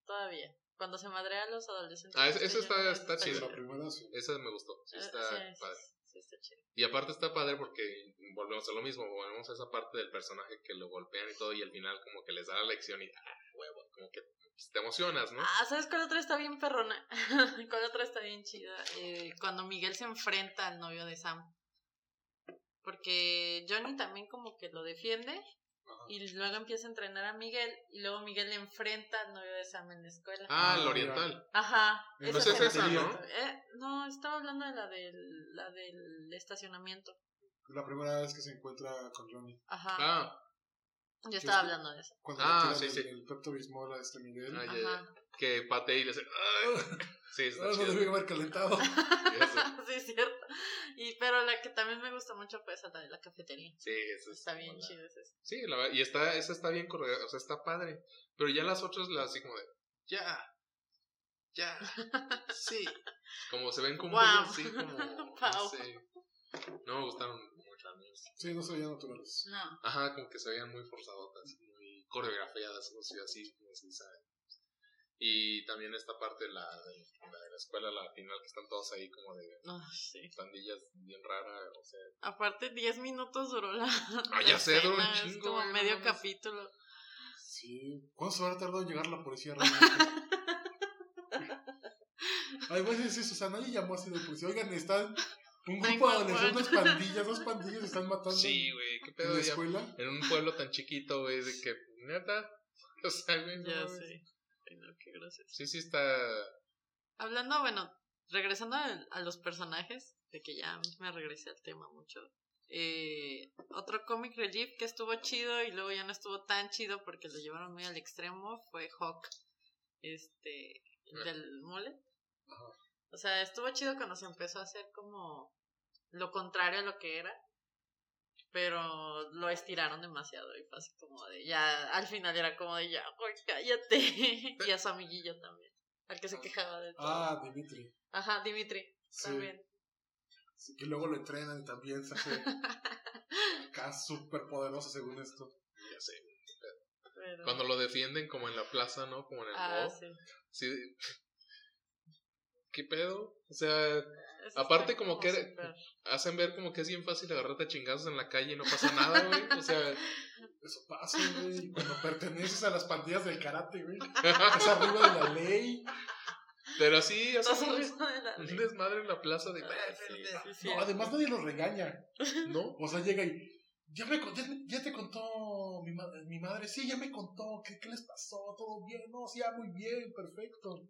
Todavía. Cuando se madrea a los adolescentes. Ah, ya está- está chido. La primera sí. Esa me gustó. Sí, Eh, está sí, sí, padre. sí, está chido. Y aparte está padre porque volvemos a lo mismo, volvemos a esa parte del personaje que lo golpean y todo y al final como que les da la lección y ah, huevo, como que pues, te emocionas, ¿no? Ah, ¿sabes cuál otra está bien perrona? ¿Cuál otra está bien chida? Eh, cuando Miguel se enfrenta al novio de Sam. Porque Johnny también como que lo defiende Ajá. y luego empieza a entrenar a Miguel y luego Miguel le enfrenta al novio de Sam en la escuela. Ah, el oriental. Ajá. Esa es esa. ¿no? Eh, no, estaba hablando de la del, la del estacionamiento. La primera vez que se encuentra con Johnny. Ajá. Ah, Yo estaba hablando de eso. Cuando Ah, sí, el, sí. el Pepto Bismol a este Miguel. Ah, Ah. Ajá. que pate y le hace. Sí, está no chido. debí haber calentado. Sí, es cierto. Y, pero la que también me gusta mucho fue esa la de la cafetería. Sí, eso Está bien chido. Sí, la verdad, y está, esa está bien coreografada, o sea, está padre. Pero ya las otras, las así como de, ya, ya, sí. Como se ven como así, como, no sé. No me gustaron. Sí, no se veían naturales. No. Ajá, como que se veían muy forzadotas, muy coreografiadas, o sea, así, como se sabe. Y también esta parte de la, de, la de la escuela, la final, que están todos ahí como de Ay, sí. pandillas bien raras, o sea. Aparte, 10 minutos duró la. Ah, ya sé, duró un chingo, como güey, no medio capítulo. Sí. ¿Cuánto se habrá tardado en llegar la policía realmente? Ay, pues es eso, o sea, nadie llamó así de policía. Oigan, están un grupo de adolescentes, unas pandillas, dos pandillas están matando Sí, güey, qué en pedo la ya. escuela. En un pueblo tan chiquito, güey, de que, neta, o sea, güey, no Ya sé. Ay, no, qué grosero. Sí, sí está... Hablando, bueno, regresando a, a los personajes, de que ya me regresé al tema mucho. Eh, otro comic relief que estuvo chido y luego ya no estuvo tan chido porque lo llevaron muy al extremo fue Hawk, este, el del mole. Ajá. O sea, estuvo chido cuando se empezó a hacer como lo contrario a lo que era. Pero lo estiraron demasiado y fue así como de ya, al final era como de ya, güey, cállate. y a su amiguillo también, al que se quejaba de todo. Ah, Dimitri. Ajá, Dimitri, Sí. también. Sí, que luego lo entrenan y también se hace acá súper poderoso según esto. Ya sé. Pero... Cuando lo defienden como en la plaza, ¿no? Como en el Ah, sí. Sí. ¿Qué pedo? O sea, Eso Aparte como que hacen ver como que es bien fácil agarrarte a chingazos en la calle y no pasa nada, güey. O sea, Eso pasa, güey. Cuando perteneces a las pandillas del karate, güey. Estás arriba de la ley. pero así, de la un desmadre en la plaza de... Ah, sí, sí, sí. No, además nadie los regaña. ¿No? O sea, llega y. Ya, me, ya, ya te contó mi, ma- mi madre. Sí, ya me contó. ¿Qué, ¿Qué les pasó? ¿Todo bien? No, sí, muy bien, perfecto.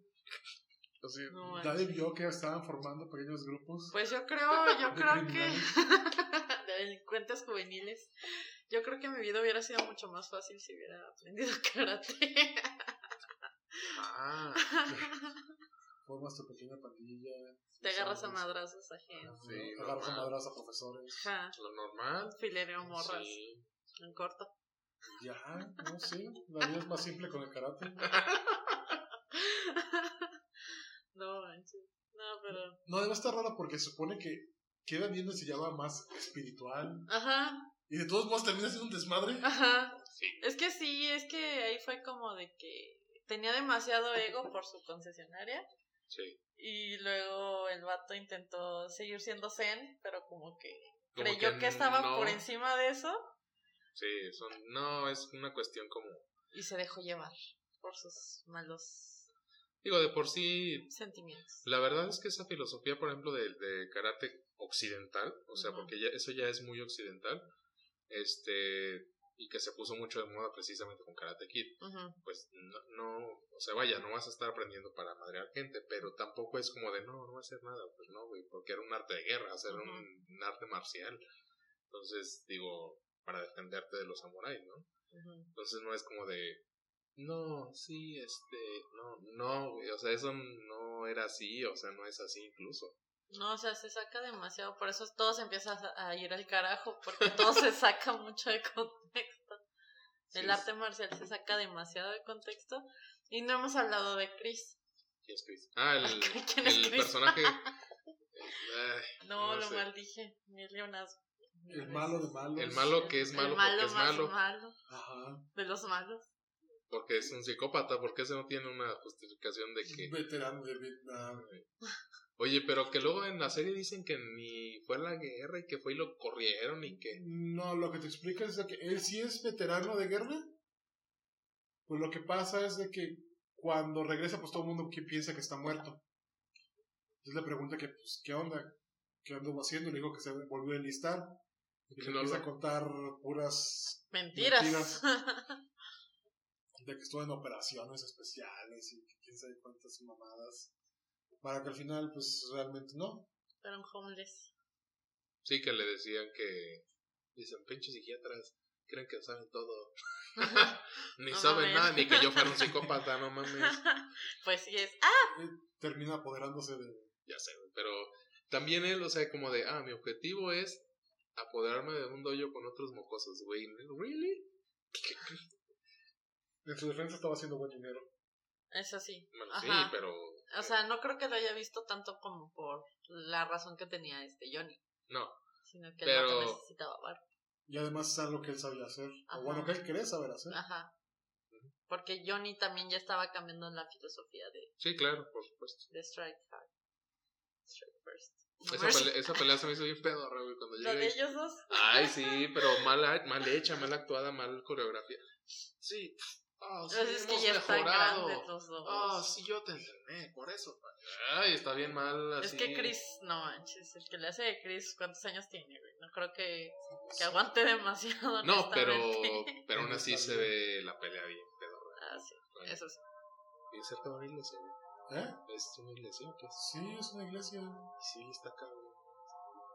Así, No, manches. vio que estaban formando pequeños grupos. Pues yo creo, yo De creo que de delincuentes juveniles. Yo creo que mi vida hubiera sido mucho más fácil si hubiera aprendido karate. Ah, Formas tu pequeña pandilla. Te agarras a madrazos a gente. Sí, Agarras a madrazos a profesores. Ajá. lo normal. Filereo morras Sí. en corto. Ya, no sé. La vida es más simple con el karate. No manches. No, pero. No, además está raro porque se supone que queda viendo se llama más espiritual. Ajá, Y de todos modos termina siendo un desmadre. ajá. Sí. Es que sí, es que ahí fue como de que tenía demasiado ego por su concesionaria. Sí. Y luego el vato intentó seguir siendo zen, pero como que Como creyó que, estaba no. por encima de eso Sí, son, no, es una cuestión como... y se dejó llevar por sus malos Digo, de por sí, sentimientos. la verdad es que esa filosofía, por ejemplo, de, de karate occidental, o sea, porque ya, eso ya es muy occidental, este, y que se puso mucho de moda precisamente con Karate Kid, Ujú, pues no, no, o sea, vaya, no vas a estar aprendiendo para madrear gente, pero tampoco es como de, no, no va a hacer nada, pues no, güey, porque era un arte de guerra, hacer un, un arte marcial. Entonces, digo, para defenderte de los samuráis, ¿no? Entonces no es como de, no, sí, este, no, no, güey, o sea, eso no era así, o sea, no es así incluso. No, o sea, se saca demasiado, por eso todo se empieza a ir al carajo, porque todo se saca mucho de contexto. El Sí, arte marcial se saca demasiado de contexto. Y no hemos hablado de Chris. ¿Quién es Chris? Ah, el, ¿Quién es el Chris? personaje. ay, No, No lo sé. maldije. Mil y unas El malo de malos. el malo que es El malo, malo porque es más malo, malo Ajá. de los malos. Porque es un psicópata, porque ese no tiene una justificación de que... Veterano de Vietnam. Oye, pero que luego en la serie dicen que ni fue a la guerra y que fue y lo corrieron y que... No, lo que te explica es de que él sí es veterano de guerra. Pues lo que pasa es de que cuando regresa, pues todo el mundo que piensa que está muerto. Entonces le pregunta que, pues, ¿qué onda? ¿Qué anduvo haciendo? Y le dijo que se volvió a enlistar. Y que Que le no empieza lo- a contar puras Mentiras. Mentiras. de que estuvo en operaciones especiales y que quién sabe cuántas mamadas. Para que al final, pues realmente no. Pero un homeless. Sí, que le decían que... Dicen, pinches psiquiatras, creen que saben todo. ni No saben mames. nada, ni que yo fuera un psicópata, no mames. pues sí es. ¡Ah! Termina apoderándose de. Ya sé, güey, pero también él, o sea, como de, ah, mi objetivo es apoderarme de un dojo con otros mocosos, güey. ¿Really? En su defensa estaba haciendo buen dinero. Eso sí. Bueno, Ajá. sí, pero... O sea, no creo que lo haya visto tanto como por la razón que tenía este Johnny. No, Sino que Pero- el vato necesitaba bar. Y además sabe lo que él sabía hacer. Ajá. O bueno, que él quería saber hacer. Ajá. Porque Johnny también ya estaba cambiando la filosofía de, sí, claro, por supuesto. de Strike Hard. Strike First. Esa, pelea, esa pelea se me hizo bien pedorra, güey, cuando ¿La de llegué. ellos dos? Ay, sí, pero mal, mal hecha, mal actuada, mal coreografía. Sí, ah, sí, es que ya están mejorado. grandes los dos. Ah, sí, yo te entendé, por eso. Ay, está bien mal así. es que Chris, no manches, el que le hace de Chris, ¿cuántos años tiene, güey? No creo que, que aguante demasiado. No, pero, pero aún así se ve la pelea bien pedorra. Ah, sí, Bueno, eso sí. Y cerca de una iglesia, güey. ¿Eh? ¿Es una iglesia o qué? Sí, es una iglesia. Sí, está cabrón.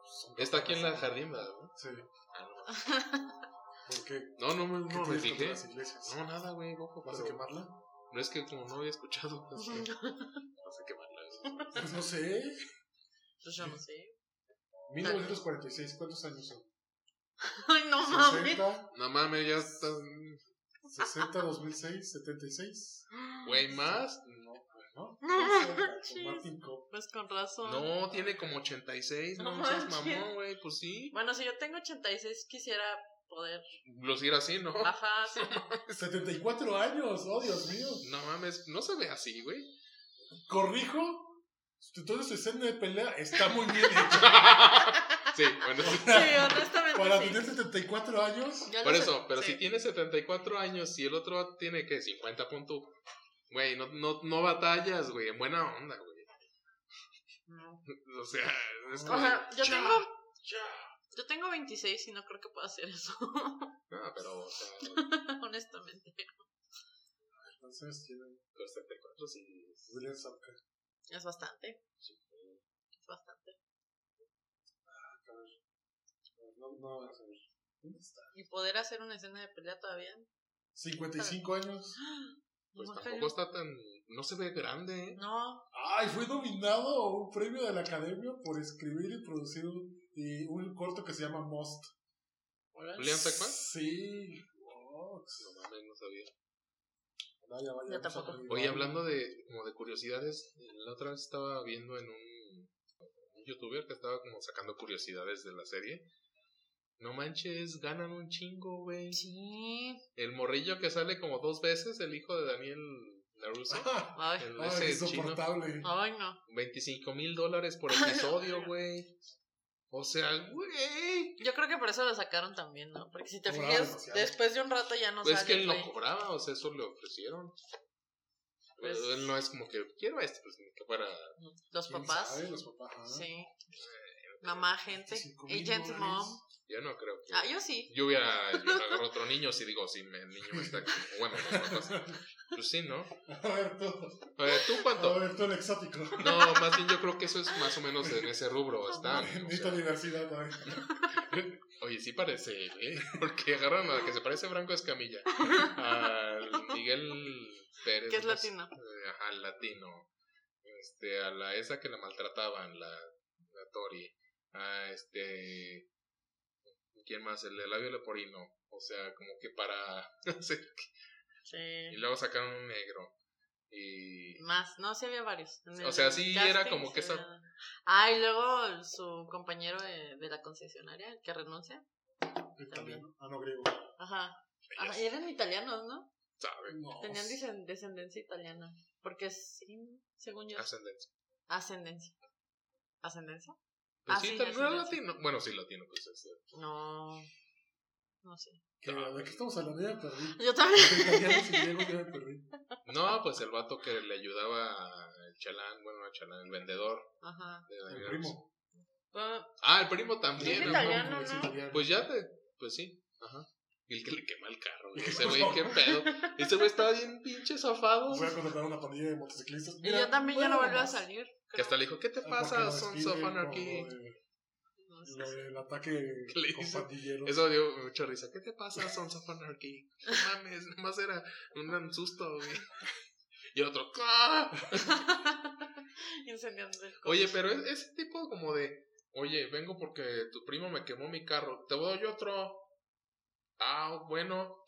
son Está aquí en la jardín, ¿verdad? Sí. Ah, no. ¿Por qué? No, no, me- ¿Qué no me fijé. las iglesias? No, nada, güey, ojo, ¿Vas a pero- quemarla? No es que como no había escuchado, pues, que- no sé qué mal. Pues no sé. Pues yo no sé. 1946, ¿cuántos años son? Ay, no mames. 60, No mames, ya está. 60, 2006, 76. Güey, más. No, no. No. Pues con razón. No, tiene como 86. No, No seas mamón, güey. Pues sí. Bueno, si yo tengo 86, quisiera poder. Lucir así, ¿no? Ajá, sí. 74 años, oh Dios mío. No mames, no se ve así, güey. Corrijo. Entonces su escena de pelea está muy bien hecha. sí, bueno, sí. Sí, honestamente. Para sí. tener 74 años. Yo Por eso, sé, pero sí. si tiene 74 años y el otro tiene que 50 puntos. Güey, no, no, no batallas, güey, en buena onda, güey. No. O sea, es O como. sea, yo "Cha, tengo, cha". Yo tengo 26 y no creo que pueda hacer eso. No, pero, o sea, honestamente. Entonces tiene los 74 sí. William Zabka. Es bastante. Es bastante. No, no, a ver. ¿Dónde está? Y poder hacer una escena de pelea todavía. 55 años. Pues No, tampoco está tan. No se ve grande, ¿eh? No, Ay, fue nominado a un premio de la Academia por escribir y producir un, y un corto que se llama Most. ¿Julián Sacman? Sí. Oh, No mames, no sabía. vaya, vaya, tampoco. Oye, hablando de, como de curiosidades, la otra vez estaba viendo en un, un youtuber que estaba como sacando curiosidades de la serie. No manches, ganan un chingo, güey. sí. El morrillo que sale como dos veces, el hijo de Daniel LaRusso. Ay, El, Ay, ese chino. insoportable. ay, no. 25 mil dólares por episodio, güey. O sea, güey. Yo creo que por eso lo sacaron también, ¿no? Porque si te Cobraba fijas, demasiado. después de un rato ya no Pues es sale. que él no cobraba, o sea, eso le ofrecieron. Pues- él no es como que quiero este, pues ni que fuera. Los ¿Quién papás. sabe? Los papás. ajá. Sí. Mamá, gente. 25,000 Agent dólares. mom. Yo no creo que. Ah, yo sí. Yo hubiera yo agarro otro niño si digo, si me- el niño me está. Bueno, papás. Pues sí, ¿no? A ver, tú. Oye, ¿tú A cuánto? ver, tú el exótico. No, más bien yo creo que eso es más o menos en ese rubro. Están. o Bendita a ver. oye, sí parece, ¿eh? Porque agarran a la que se parece a Franco Escamilla. Al Miguel Pérez. Que es no latino. eh, Ajá, el latino. Este, a la esa que la maltrataban, la, la Tori. A este. ¿Quién más? El de labio leporino. O sea, como que para. No sé. Sí. Y luego sacaron un negro. Y. Más, no, sí había varios. O sea, sí casting era como que esa- Ah, y luego su compañero de, de la concesionaria, el que renuncia. Italiano. Ah, no, griego. Ajá. Ajá, y eran italianos, ¿no? ¿Sabe? No. Tenían descendencia italiana. Porque sí, según yo. Ascendencia. Ascendencia. ¿Ascendencia? Pues Ah, sí, sí, era ascendencia. latino. Bueno, sí, latino, pues es. No. No sé. ¿De qué estamos hablando? Ya perdí. Yo también. Y. No, pues el vato que le ayudaba al chalán, bueno, al chalán, el vendedor. Ajá. de El primo. Bueno, Ah, el primo también. Es italiano, Es ¿no? italiano. Pues ya te. Pues sí. Ajá. Y el que le quema el carro. güey. Ese güey, qué pedo. Ese güey estaba bien pinche zafado. Voy a contratar una pandilla de motociclistas. y Mira, yo también ya no bueno, volvió a salir. Que hasta le dijo, ¿qué te pasa, Sons of Anarchy? No sé. lo del ataque le con hizo? pandilleros. Eso dio mucha risa. ¿Qué te pasa, Sons of Anarchy? No mames, nomás era un susto, güey. Y el otro, ¡ah! El. Oye, pero es- ese tipo como de, oye, vengo porque tu primo me quemó mi carro, te doy otro. Ah, bueno.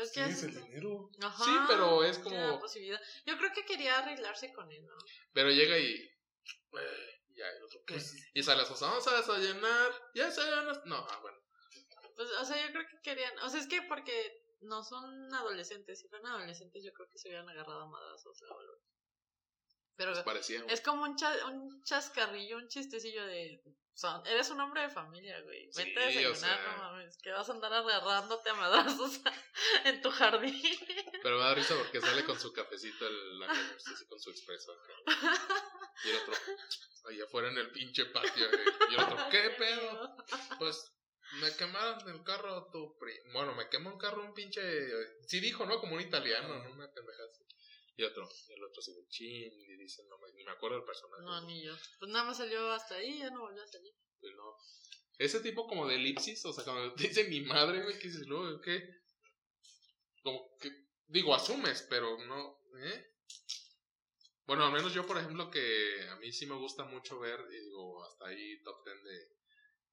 Pues que Tienes es- el dinero. Ajá, Sí, pero es como- posibilidad. Yo creo que quería arreglarse con él, ¿no? Pero llega y, eh, ya, el otro, ¿qué? Pues, Y sale a su vamos a desayunar, ya desayunas. No, ah, bueno. Pues, o sea, yo creo que querían. O sea, es que porque no son adolescentes. Si fueran adolescentes, yo creo que se hubieran agarrado a madrazos o algo. Pero Pues parecía. es como un, cha- un chascarrillo, un chistecillo de. Son- eres un hombre de familia, güey. Sí, Vete a desayunar, o sea- no mames. Que vas a andar agarrándote a madrazos en tu jardín. Pero me da risa porque sale con su cafecito, el, la así con su expreso. acá. Y el otro, allá afuera en el pinche patio. güey. Y el otro, ¿qué pedo? Pues me quemaron el carro tu pri- Bueno, me quemó un carro un pinche. Sí dijo, ¿no? Como un italiano, ¿no? Una pendejada. Y otro, y el otro se de chin y dice, no ni me acuerdo del personaje. No, ni yo. Pues nada más salió hasta ahí, ya no volvió a salir. Pues no. Ese tipo como de elipsis, o sea, cuando te dicen mi madre, güey, que dices, luego, ¿qué? Como que, digo, asumes, pero no, ¿eh? Bueno, al menos yo, por ejemplo, que a mí sí me gusta mucho ver, y digo, hasta ahí top 10 de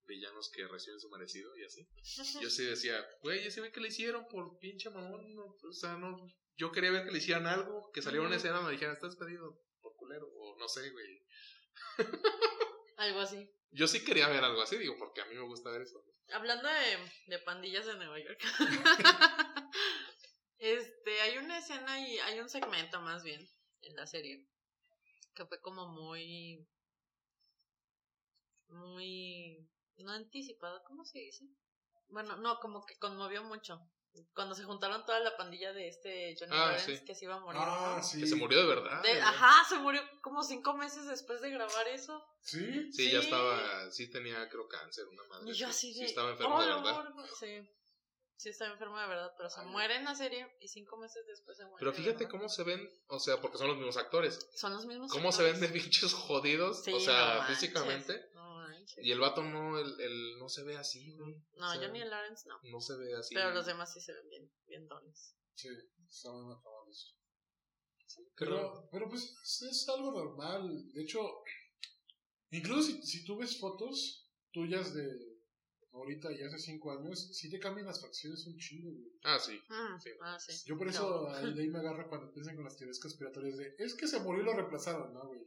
villanos que reciben su merecido y así. Yo sí decía, güey, ese ve que le hicieron por pinche mamón, no, o sea, no, yo quería ver que le hicieran algo, que saliera una escena me dijeran, estás pedido por culero, o no sé, güey. Algo así. Yo sí quería ver algo así, digo, porque a mí me gusta ver eso. Hablando de, de pandillas de Nueva York. este, hay una escena y hay un segmento más bien en la serie que fue como muy muy no anticipado, ¿cómo se dice? Bueno, no, como que conmovió mucho. Cuando se juntaron toda la pandilla de este Johnny Ah, Lawrence sí. que se iba a morir. Ah, ¿no? sí. Que se murió de verdad. De- güey. ajá, se murió como cinco meses después de grabar eso. Sí. Sí, ya Sí. estaba, sí tenía, creo, cáncer, una madre. Y yo sí, así sí de. estaba enfermo "Oh, de verdad. mejor", Sí. Sí, estaba enfermo de verdad, pero se muere en la serie y cinco meses después se muere. Pero fíjate verdad. cómo se ven, o sea, porque son los mismos actores. Son los mismos. Cómo se ven actores. de pinches jodidos, Sí, o sea, no físicamente. No. Y el vato no, el, el- no se ve así, güey. No, O sea, Johnny Lawrence no. No se ve así. Pero los demás sí se ven bien, bien dones. Sí, está muy acabado eso. Pero, Pero, pero pues es, es algo normal. De hecho, incluso si, si tú ves fotos tuyas de ahorita y hace cinco años, sí te cambian las facciones un chingo, güey. ah, sí. Mm, Sí. Ah, sí. Yo por eso ahí de ahí me agarro cuando piensan con las teorías conspiratorias de es que se murió y lo reemplazaron, ¿no, güey?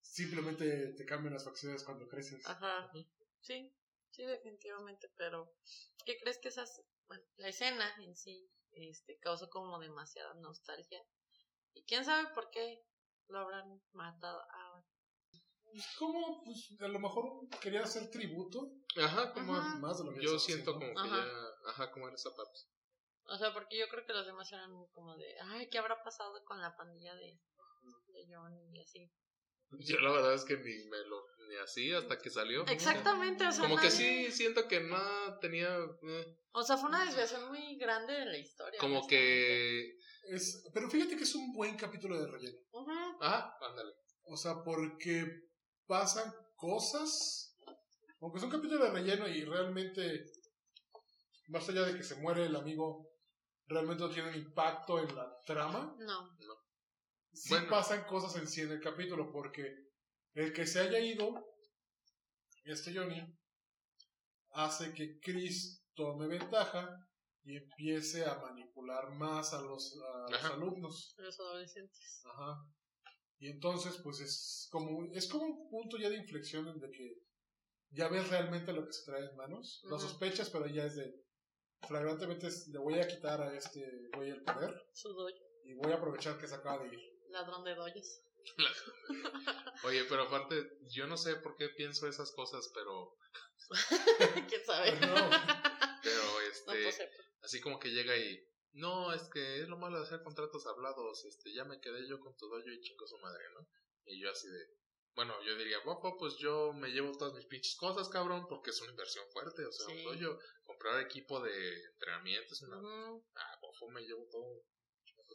Simplemente te cambian las facciones cuando creces. Ajá. Sí, sí, definitivamente. Pero, ¿qué crees que esas. Bueno, la escena en sí este, causó como demasiada nostalgia. Y quién sabe por qué lo habrán matado. Ah, bueno. Pues, ¿Cómo? Pues a lo mejor quería hacer tributo Ajá, como. Ajá. más de lo que Yo siento haciendo. como que Ajá. ya. Ajá, como en esa parte. O sea, porque yo creo que los demás eran como de, ay, ¿qué habrá pasado con la pandilla de, de John y así? Yo la verdad es que ni me lo. Ni así hasta que salió. Exactamente, o sea, Como que sí, siento que no tenía. eh, O sea, fue una desviación muy grande de la historia. como que. Es, pero fíjate que es un buen capítulo de relleno. Ujú, Ajá, ándale. O sea, porque pasan cosas. Aunque es un capítulo de relleno y realmente, más allá de que se muere el amigo, realmente no tiene un impacto en la trama. No. Sí Bueno. pasan cosas en sí en el capítulo, porque el que se haya ido, este Johnny, hace que Chris tome ventaja y empiece a manipular más a los, a los alumnos. Los adolescentes. Ajá. Y entonces, pues es como, es como un punto ya de inflexión en de que ya ves realmente lo que se trae en manos. Lo sospechas, pero ya es de flagrantemente es- le voy a quitar a este güey el poder Su y voy a aprovechar que se acaba de ir. Ladrón de doyos. Oye, pero aparte, yo no sé por qué pienso esas cosas, pero. ¿Quién sabe? No, Pero No este. así como que llega y. No, es que es lo malo de hacer contratos hablados. Este, ya me quedé yo con tu doyo y chingo su madre, ¿no? Y yo así de. Bueno, yo diría, guapo, pues yo me llevo todas mis pinches cosas, cabrón, porque es una inversión fuerte. O sea, Sí. un doyo, comprar equipo de entrenamiento es una. Ah, guapo, me llevo todo.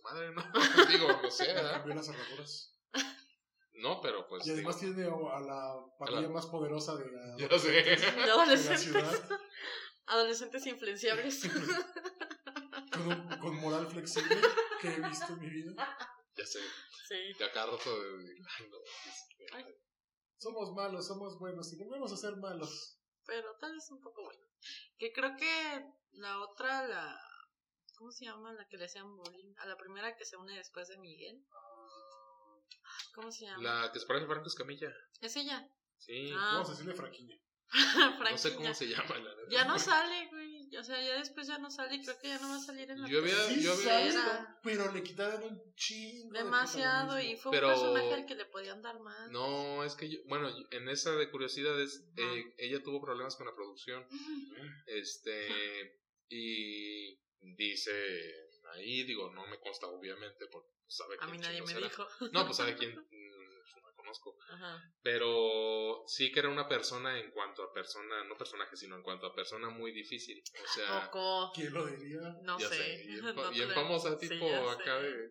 Madre, ¿no? Digo, no sé, ¿verdad? cambió las cerraduras. No, pero pues. Y además digo, tiene a la pandilla más poderosa de la, ya sé. De de la adolescentes. ciudad, Adolescentes influenciables. con, un- con moral flexible que he visto en mi vida. Ya sé. sí. Que acá rato de. Ay, no, es- Ay. Somos malos, somos buenos y volvemos a ser malos. Pero tal vez un poco bueno. Que creo que la otra, la. ¿Cómo se llama? La que le hacían bullying. A la primera que se une después de Miguel. ¿Cómo se llama? La que se parece a Franco Escamilla. Es ella. Sí. Ah, Vamos a decirle fraquiña. no sé cómo se llama, la neta. Ya no sale, güey. O sea, ya después ya no sale. y Creo que ya no va a salir en la Yo había- Sí yo había- Era. pero le quitaron un chingo. de Demasiado. Y fue Pero- un personaje al que le podían dar más. No, es que yo, bueno, en esa de curiosidades, eh, ella tuvo problemas con la producción. Este, y dice ahí, digo, no me consta obviamente, porque sabe A quién mí nadie me era. dijo. No, pues sabe quién, mm, no conozco. Ajá. Pero sí que era una persona en cuanto a persona, no personaje, sino en cuanto a persona muy difícil. O sea, Poco. ¿Quién lo diría? No ya sé. sé, bien, No famosa, Sí, tipo ya acá sé. de...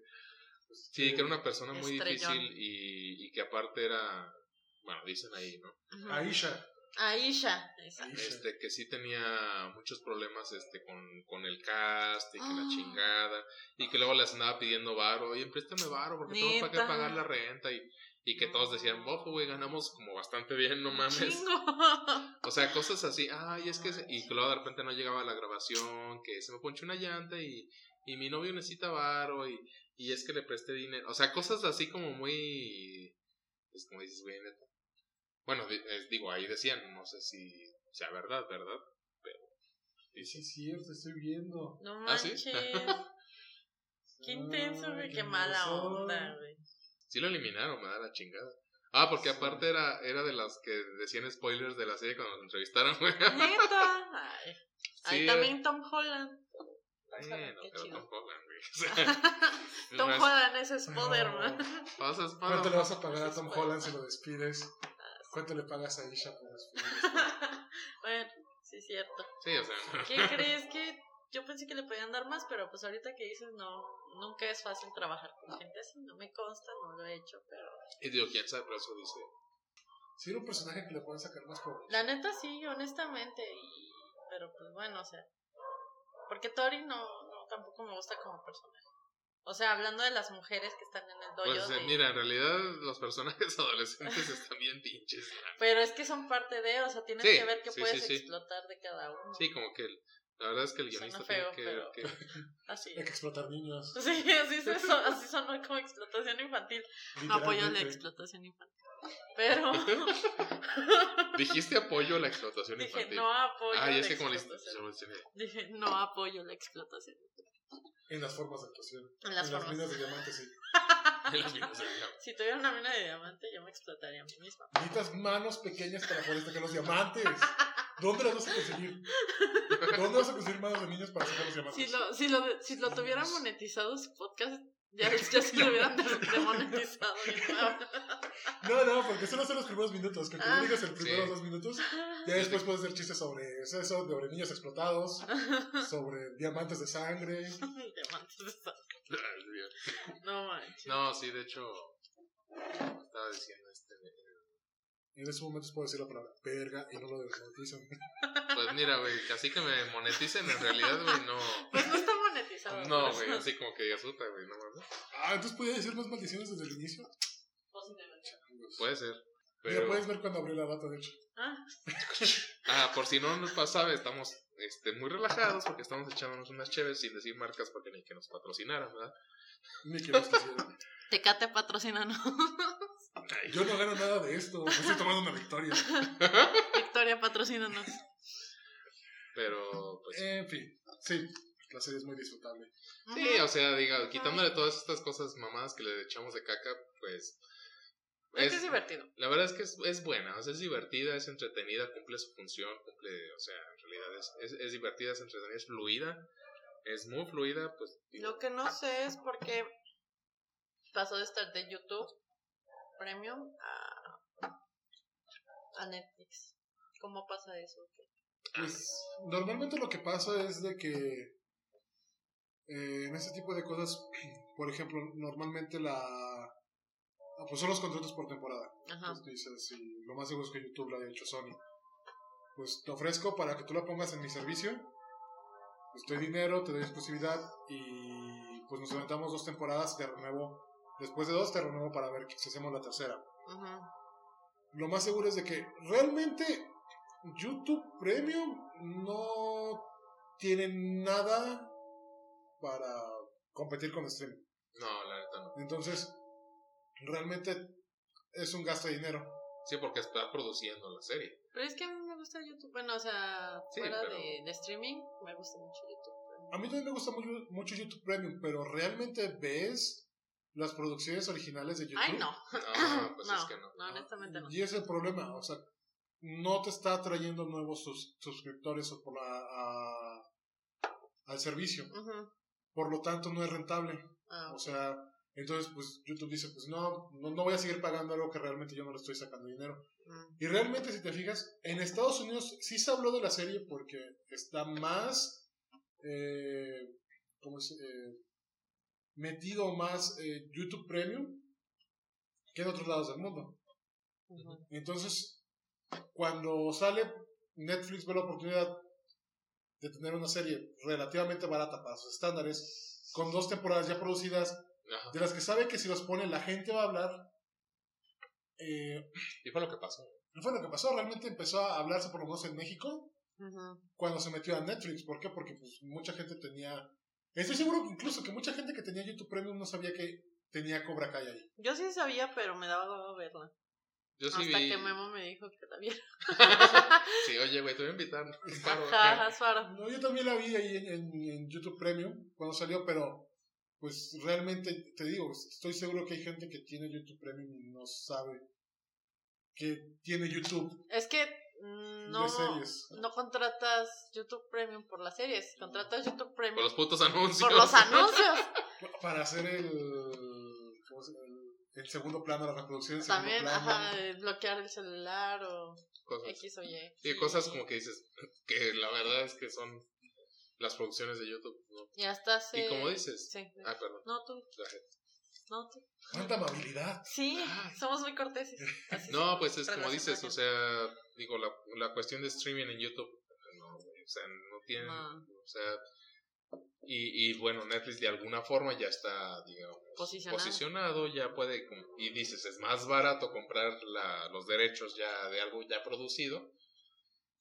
Sí, que era una persona muy Estrellón. difícil y, y que aparte era, bueno, dicen ahí, ¿no? Aisha. Aisha. este que sí tenía muchos problemas este con, con el cast y que la Ah. chingada y que luego les andaba pidiendo varo, oye, préstame varo porque tengo para que Neta. pagar la renta y, y que todos decían, ojo, güey, ganamos como bastante bien, no mames. Chingo. O sea, cosas así, ay, es que, se- y que luego de repente no llegaba la grabación, que se me ponchó una llanta y, y mi novio necesita varo y, y es que le presté dinero, o sea, cosas así como muy, es como dices, güey, neta. Bueno, di- eh, digo, ahí decían, no sé si sea verdad, ¿verdad? Sí, sí, es cierto, estoy viendo. No ¿Ah, sí? manches. Qué intenso, güey. Qué mala onda, güey. Sí lo eliminaron, me da la chingada. Ah, porque aparte era, era de las que decían spoilers de la serie cuando nos entrevistaron, güey. Neta. Ay. Ahí Sí, también Tom Holland. Bueno, pero chido. Tom Holland, güey. Tom no es- Holland es Spider-Man. ¿Cuánto le vas a pagar a Tom es. Holland si lo despides? ¿Cuánto le pagas a Isha por despedirse? bueno, sí es cierto. Sí, o sea, ¿Qué crees que yo pensé que le podían dar más, pero pues ahorita que dices no, nunca es fácil trabajar con gente así, no me consta, no lo he hecho, pero y digo, quién sabe, pero eso dice. Si era un personaje que le pueden sacar más por. la neta sí, honestamente, y pero pues bueno, o sea, porque Tori no, no tampoco me gusta como personaje. O sea, hablando de las mujeres que están en el dojo, Pues eh, mira, en realidad los personajes adolescentes están bien pinches. pero es que son parte de, o sea, tienes Sí, que ver qué sí, puedes sí, sí. explotar de cada uno. Sí, como que el- la verdad es que el guionista feo, tiene que, pero- que- Así. Hay que explotar niños. Sí, así, se, así sonó como explotación infantil. No apoyo la explotación infantil. Pero Dijiste apoyo a la explotación dije, infantil. no apoyo ah, la ya es que como le explotación. Dije, no apoyo la explotación. En las formas de actuación. En las en las formas. minas de diamante, sí. En las minas de diamante. Si tuviera una mina de diamante, yo me explotaría a mí misma. Necesitas manos pequeñas para poder sacar los diamantes. ¿Dónde las vas a conseguir? ¿Dónde vas a conseguir manos de niños para sacar los diamantes? Si lo, si lo, si lo tuviera monetizado su podcast, ya, ya se lo hubieran demonetizado. No, no, porque solo son los primeros minutos. Que cuando Ah. digas el primeros Sí. dos minutos, ya después puedes hacer chistes sobre eso, sobre niños explotados, sobre diamantes de sangre. Diamantes de Dios. No manches. No, sí, de hecho, estaba diciendo. En esos momentos puedo decir la palabra verga y no lo desmonetizan. Pues mira, güey, así que me moneticen en realidad, güey, no. Pues no está monetizado. No, güey, así como que digas puta, güey, no mames. Ah, entonces podía decir más maldiciones desde el inicio. Posiblemente. Puede ser. Mira, Pero, puedes ver cuando abrió la data, de hecho. Ah, ah, por si no nos pasaba, estamos este, muy relajados porque estamos echándonos unas cheves sin decir marcas porque ni que nos patrocinaran, ¿verdad? Ni que nos quisiera. Tecate patrocina, ¿no? Yo no gano nada de esto. Me estoy tomando una victoria. Victoria patrocínanos. Pero, pues. En fin, sí, la serie es muy disfrutable. Sí, o sea, diga, quitándole todas estas cosas mamadas que le echamos de caca, pues. Es que es divertido. La verdad es que es, es buena, o sea, es divertida, es entretenida, cumple su función, cumple, o sea, en realidad es, es, es divertida, es entretenida, es fluida, es muy fluida, pues. digo, Lo que no sé es por qué pasó de estar de YouTube Premium a, a Netflix. ¿Cómo pasa eso? Pues normalmente lo que pasa es de que eh, en este tipo de cosas, por ejemplo, normalmente la ah, pues son los contratos por temporada. Ajá. Pues dices, y lo más seguro es que YouTube lo haya hecho Sony. Pues te ofrezco para que tú la pongas en mi servicio. Pues te doy dinero, te doy exclusividad y pues nos aventamos dos temporadas te renuevo. Después de dos te renuevo para ver si hacemos la tercera. Ajá. Lo más seguro es de que realmente YouTube Premium no tiene nada para competir con streaming. No, la neta no. Entonces, realmente es un gasto de dinero. Sí, porque está produciendo la serie. Pero es que a mí me gusta YouTube. Bueno, o sea, Sí, fuera pero- de, de streaming, me gusta mucho YouTube. A mí también me gusta mucho, mucho YouTube Premium, pero realmente ves las producciones originales de YouTube. Ay, no. No, pues no, es que no. no, honestamente no. Y es el problema, o sea, no te está trayendo nuevos sus- suscriptores o por la, a- al servicio. Ujú. Por lo tanto, no es rentable. Ah, O sea, entonces, pues YouTube dice, pues no, no, no voy a seguir pagando algo que realmente yo no le estoy sacando dinero. mm. Y realmente, si te fijas, en Estados Unidos sí se habló de la serie porque está más, eh, ¿cómo es? Eh, metido más eh, YouTube Premium que en otros lados del mundo. Entonces, cuando sale Netflix ve la oportunidad de tener una serie relativamente barata para sus estándares, con dos temporadas ya producidas, Ajá. de las que sabe que si los pone la gente va a hablar. Eh, Y fue lo que pasó. no fue lo que pasó, realmente empezó a hablarse por lo menos en México cuando se metió a Netflix. ¿Por qué? Porque pues mucha gente tenía... Estoy seguro que incluso que mucha gente que tenía YouTube Premium no sabía que tenía Cobra Kai ahí. Yo sí sabía, pero me daba huevo verla. Yo sí Hasta vi. que Memo me dijo que la viera. Sí, oye, güey, te voy a invitar. Paro, Ajá. No, yo también la vi ahí en, en- en YouTube Premium cuando salió, pero pues realmente te digo, estoy seguro que hay gente que tiene YouTube Premium y no sabe que tiene YouTube Es que mm, no, de no contratas YouTube Premium por las series, contratas YouTube Por Premium los putos anuncios. por los anuncios. Para hacer el, ¿cómo se llama? el, el segundo plano, la reproducción segundo También, plano. ajá, de bloquear el celular o Cosas. X o Y. Sí, cosas como que dices, que la verdad es que son las producciones de YouTube. ¿no? Y hasta se... Y como dices. Sí. Ah, perdón. No, tú, la gente. no, tú. Cuánta amabilidad. Sí, Ay. somos muy corteses. Así No, pues es como dices, o sea, digo, la, la cuestión de streaming en YouTube, no, güey, o sea, no tienen, No. o sea, y, y bueno, Netflix de alguna forma ya está, digamos, Posicionado. posicionado, ya puede, y dices, es más barato comprar la, los derechos ya de algo ya producido,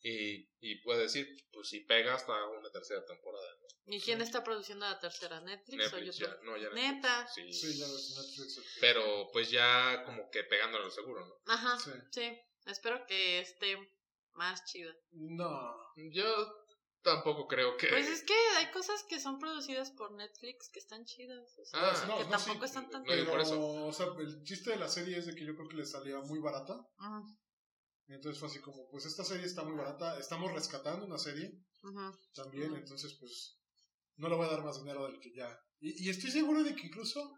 y, y puede decir, pues si pega hasta una tercera temporada, ¿no? ¿Y quién está produciendo la tercera? ¿Netflix, Netflix o YouTube? ya, no, ya Neta. Netflix, Sí, ya Netflix. Pero pues ya como que pegándole al seguro, ¿no? Ajá, Sí. sí. Espero que esté más chida. No. Yo tampoco creo que... Pues es que hay cosas que son producidas por Netflix que están chidas. o sea, Ah, no, que no, tampoco sí, están tan... no, Pero, por eso. o sea, el chiste de la serie es de que yo creo que le salía muy barata. Ujú, Entonces fue así como, pues esta serie está muy barata, estamos rescatando una serie también, entonces pues no le voy a dar más dinero del que ya. Y, y estoy seguro de que incluso,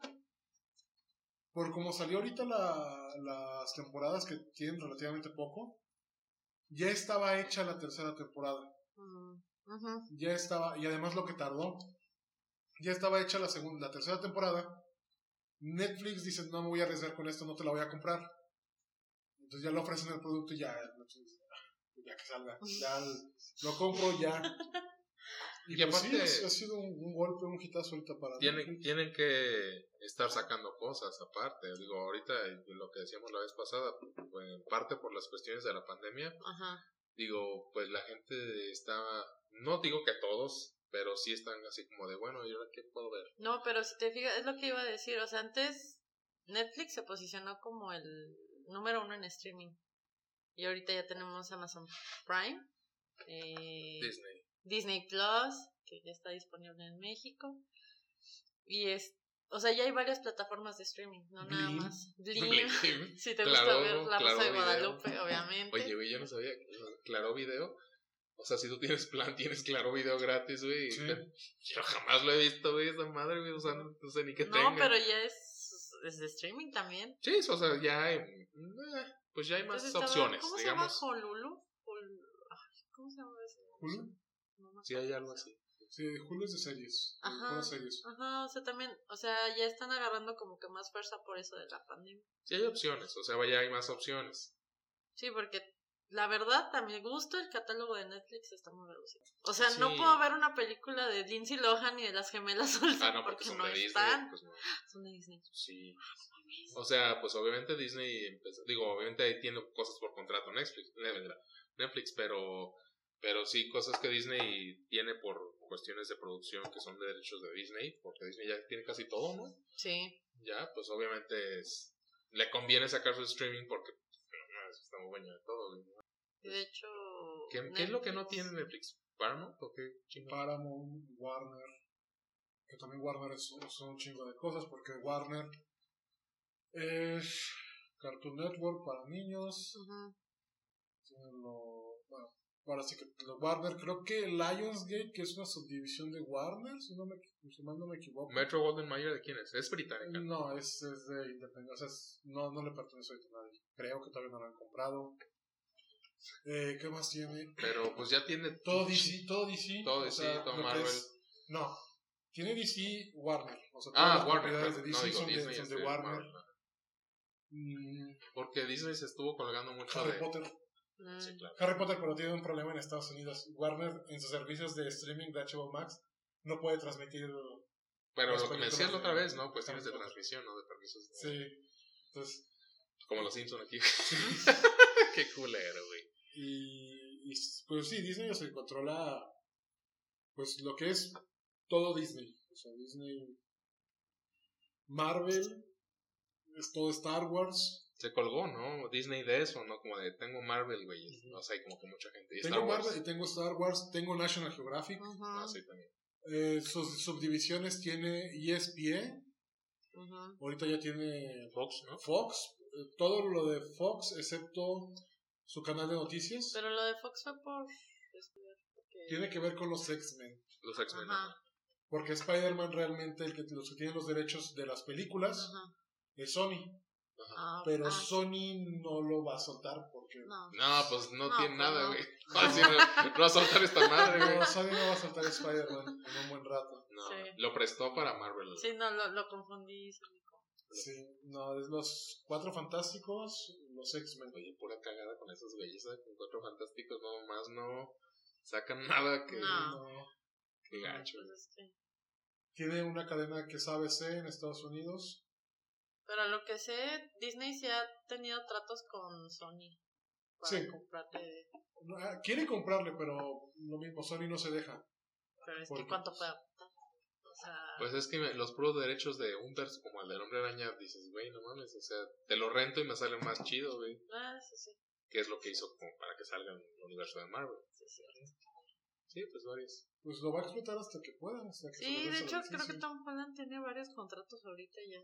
por como salió ahorita la- las temporadas que tienen relativamente poco, ya estaba hecha la tercera temporada. Ya estaba, y además lo que tardó, ya estaba hecha la segunda, la tercera temporada. Netflix dice, no me voy a arriesgar con esto, no te la voy a comprar. Entonces ya le ofrecen el producto y ya, Netflix dice, "Ah, pues ya que salga, ya lo compro ya. Y, Y pues sí, aparte- ha, ha sido un, un golpe, un hitazo ahorita para tienen, Netflix. tienen que estar sacando cosas aparte. Digo, ahorita lo que decíamos la vez pasada, pues, en parte por las cuestiones de la pandemia, Ajá. digo, pues la gente estaba, no digo que todos, pero sí están así como de, bueno, ¿y ahora qué puedo ver? No, pero si te fijas, es lo que iba a decir. O sea, antes Netflix se posicionó como el número uno en streaming. Y ahorita ya tenemos Amazon Prime, eh, Disney. Disney Plus, que ya está disponible en México. Y es, o sea, ya hay varias plataformas de streaming, no nada más. Blim, Blim. si te Claro, gusta ver La Claro Rosa de Video. Guadalupe, obviamente. Oye, güey, yo no sabía. Claro Video. O sea, si tú tienes plan, tienes Claro Video gratis, güey. Sí. pero Yo jamás lo he visto, güey, esa madre, güey. O sea, no, no sé ni qué no, tenga. pero ya es, es de streaming también. Sí, o sea, ya hay. eh, Pues ya hay más Entonces opciones, ¿Cómo digamos. se llama? Honolulu. ¿Cómo se llama ese? Hulu. No Sí, hay algo así. Sí, Hulu es de series. Ajá. puras series. Ajá, o sea, también, o sea, ya están agarrando como que más fuerza por eso de la pandemia. Sí, hay opciones. O sea, ya hay más opciones. Sí, porque la verdad, a mi gusto, el catálogo de Netflix está muy reducido. O sea, Sí. no puedo ver una película de Lindsay Lohan y de las gemelas Ah, no, porque, porque son no de Disney. están. Pues no. Son de Disney. Sí. O sea, pues obviamente Disney empezó, digo, obviamente ahí tiene cosas por contrato Netflix, Netflix, pero pero sí cosas que Disney tiene por cuestiones de producción que son de derechos de Disney, porque Disney ya tiene casi todo, ¿no? Sí. Ya, pues obviamente es, le conviene sacar su streaming porque no, está muy bueno de todo. güey. De hecho. ¿Qué, qué es lo que no Netflix- tiene Netflix? ¿Paramount o qué chingado? Paramount, Warner, que también Warner es, son un chingo de cosas, porque Warner es Cartoon Network para niños, tienen ahora sí que lo Warner, creo que Lionsgate, que es una subdivisión de Warner, si, no me, si mal no me equivoco. Metro Golden Mayer de quién es? Es británica. No, es, es de independencia, o sea, es- no, no le pertenece a nadie. Creo que todavía no lo han comprado. Eh, ¿Qué más tiene? Pero pues ya tiene Todo DC, todo DC. Todo DC, sea, todo Marvel. es- no, tiene DC Warner. O sea, todas Ah, las Warner. propiedades de DC son, de, Disney, son es de de Warner. Mm, Porque Disney se estuvo colgando mucho Harry de... Potter. Mm. Sí, claro. Harry Potter, pero tiene un problema en Estados Unidos. Warner, en sus servicios de streaming de HBO Max, no puede transmitir. Pero Las lo que me películas decías la de- otra vez, ¿no? Cuestiones de transmisión, ¿no? De permisos. de- Sí. Entonces, Como los Simpson aquí. Qué culero, güey. y, y, pues sí, Disney se controla. Pues lo que es todo Disney. O sea, Disney. Marvel. Es todo Star Wars. Se colgó, ¿no? Disney de eso, ¿no? Como de tengo Marvel, güey. No sé, como que mucha gente. Y Tengo Star Wars. Marvel y tengo Star Wars. Tengo National Geographic. Ujú, Ah, sí, también. Eh, sus subdivisiones tiene ESPN. ujú. Ahorita ya tiene Fox, ¿no? Fox. eh, Todo lo de Fox, excepto su canal de noticias. Pero lo de Fox fue por. Tiene que ver con los X-Men. Los X-Men. Porque Spider-Man realmente, el que, los que tiene los derechos de las películas, es Sony. Ah, Pero ah, Sony no lo va a soltar porque. No. No, pues no, No, tiene pues nada, no. güey. No, no va a soltar esta madre, güey. No, Sony no va a soltar Spider-Man en un buen rato. No, Sí. lo prestó para Marvel. Sí, no, lo, lo confundí. Sí, no, es los Cuatro Fantásticos, los X-Men. Oye, pura cagada con esos güeyes, ¿sabes? Con cuatro fantásticos, no más no sacan nada que, No. No. que gacho. Pues es que- Tiene una cadena que es ABC en Estados Unidos. Pero lo que sé, Disney sí ha tenido tratos con Sony. Para Sí. comprarle. Ah, Quiere comprarle, pero lo mismo, Sony no se deja. Pero es ¿Por que cuánto puede aportar. O sea. Pues es que me- los puros derechos de un como el del hombre araña, dices, güey, no mames, o sea, te lo rento y me sale más chido, güey. ah, sí, sí. Que es lo que hizo como para que salga en el universo de Marvel. Sí, sí. Sí, pues varios. Pues lo va a explotar hasta que pueda. Hasta que se Sí, de hecho creo que. Tom Holland tiene varios contratos ahorita ya.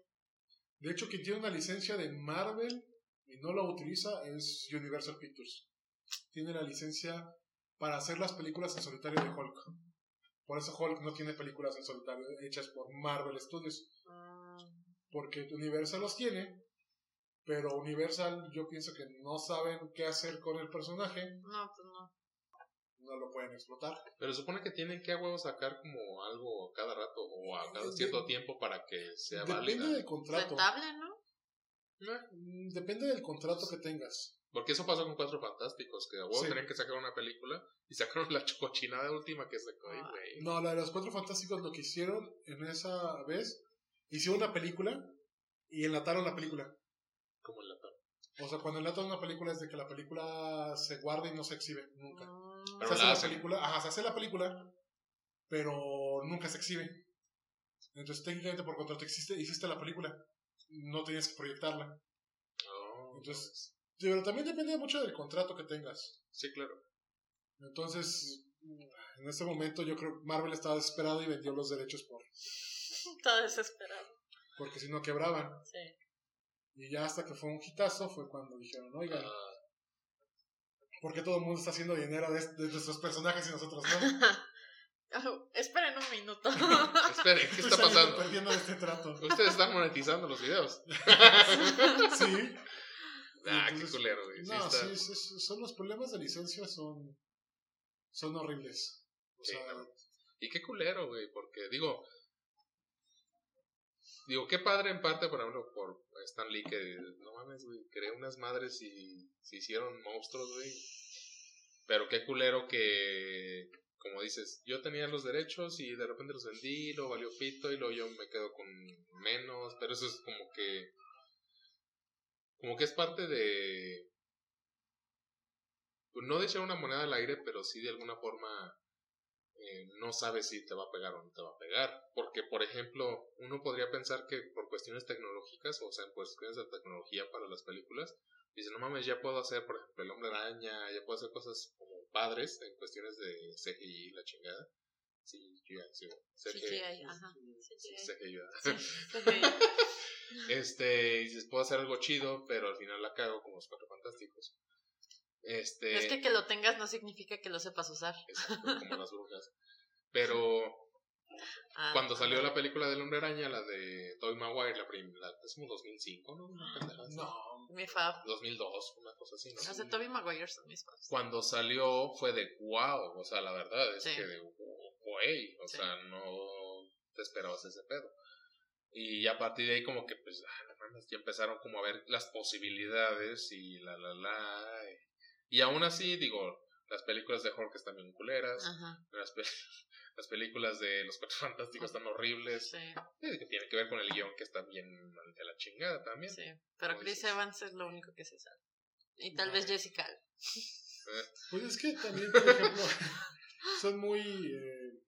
De hecho, quien tiene una licencia de Marvel y no la utiliza es Universal Pictures. Tiene la licencia para hacer las películas en solitario de Hulk. Por eso Hulk no tiene películas en solitario hechas por Marvel Studios. Porque Universal los tiene, pero Universal yo pienso que no saben qué hacer con el personaje, no, pues no. No lo pueden explotar. Pero supone que tienen que a huevo sacar como algo cada rato o a cada De- cierto tiempo para que sea Depende válida. del contrato. Rentable, ¿no? Mm, Depende del contrato que tengas. Porque eso pasó con Cuatro Fantásticos, que a huevo Sí. tenían que sacar una película y sacaron la cochinada última que sacó ahí, Ah. güey. No, la de los Cuatro Fantásticos lo que hicieron en esa vez, hicieron una película y enlataron la película. Como en la tar- O sea, cuando enlatan una película es de que la película se guarda y no se exhibe nunca. Mm, Pero se hace la película, ajá, se hace la película, pero nunca se exhibe. Entonces, técnicamente por contrato existe, hiciste la película, no tenías que proyectarla. Oh, Entonces, pero también depende mucho del contrato que tengas. sí, claro. Entonces, en este momento yo creo que Marvel estaba desesperado y vendió los derechos por, Está desesperado. porque si no quebraban. Sí. Y ya hasta que fue un hitazo fue cuando dijeron, oigan, Ah, ¿por qué todo el mundo está haciendo dinero de, de nuestros personajes y nosotros no? Oh, esperen un minuto. esperen, ¿qué está pasando? perdiendo este trato. Ustedes están monetizando los videos. sí. Ah, qué culero, güey. Sí No, sí, sí, sí, son los problemas de licencia son, son horribles. O Sí, sea, no. Y qué culero, güey, porque digo, digo, qué padre en parte, por ejemplo, por Stan Lee, que no mames, güey, creó unas madres y se hicieron monstruos, güey. Pero qué culero que, como dices, yo tenía los derechos y de repente los vendí, lo valió pito y luego yo me quedo con menos, pero eso es como que, como que es parte de, no de echar una moneda al aire, pero sí de alguna forma eh, no sabes si te va a pegar o no te va a pegar. Porque, por ejemplo, uno podría pensar que por cuestiones tecnológicas, o sea, en cuestiones de tecnología para las películas, dice, no mames, ya puedo hacer, por ejemplo, el hombre araña, ya puedo hacer cosas como padres en cuestiones de CGI, la chingada. Sí, ya, sí, CGI. CGI, ajá. CGI. CGI. Este, y dices, puedo hacer algo chido, pero al final la cago como los cuatro fantásticos. Este, Es que que lo tengas no significa que lo sepas usar. exacto, como las brujas. Pero Ah, cuando salió la película del Hombre Araña, la de Tobey Maguire, la primera, es como 2005, ¿no? No. Mi fab. 2002, una cosa así, ¿no? Los de Tobey Maguire son mis fabs. Cuando salió fue de wow, o sea, la verdad es Sí. que de güey, o Sí. sea, no te esperabas ese pedo. Y a partir de ahí como que pues, ah, no mames, ya empezaron como a ver las posibilidades y la la la. Y aún así, digo, las películas de Hulk están bien culeras. Ajá, Las, pe- las películas de los Cuatro Fantásticos están horribles. sí, Eh, Que tiene que ver con el guion que está bien de la chingada también. sí. Pero Chris dices. Evans es lo único que se sabe. Y tal vez Jessica. Alba. Pues es que también, por ejemplo, son muy... eh,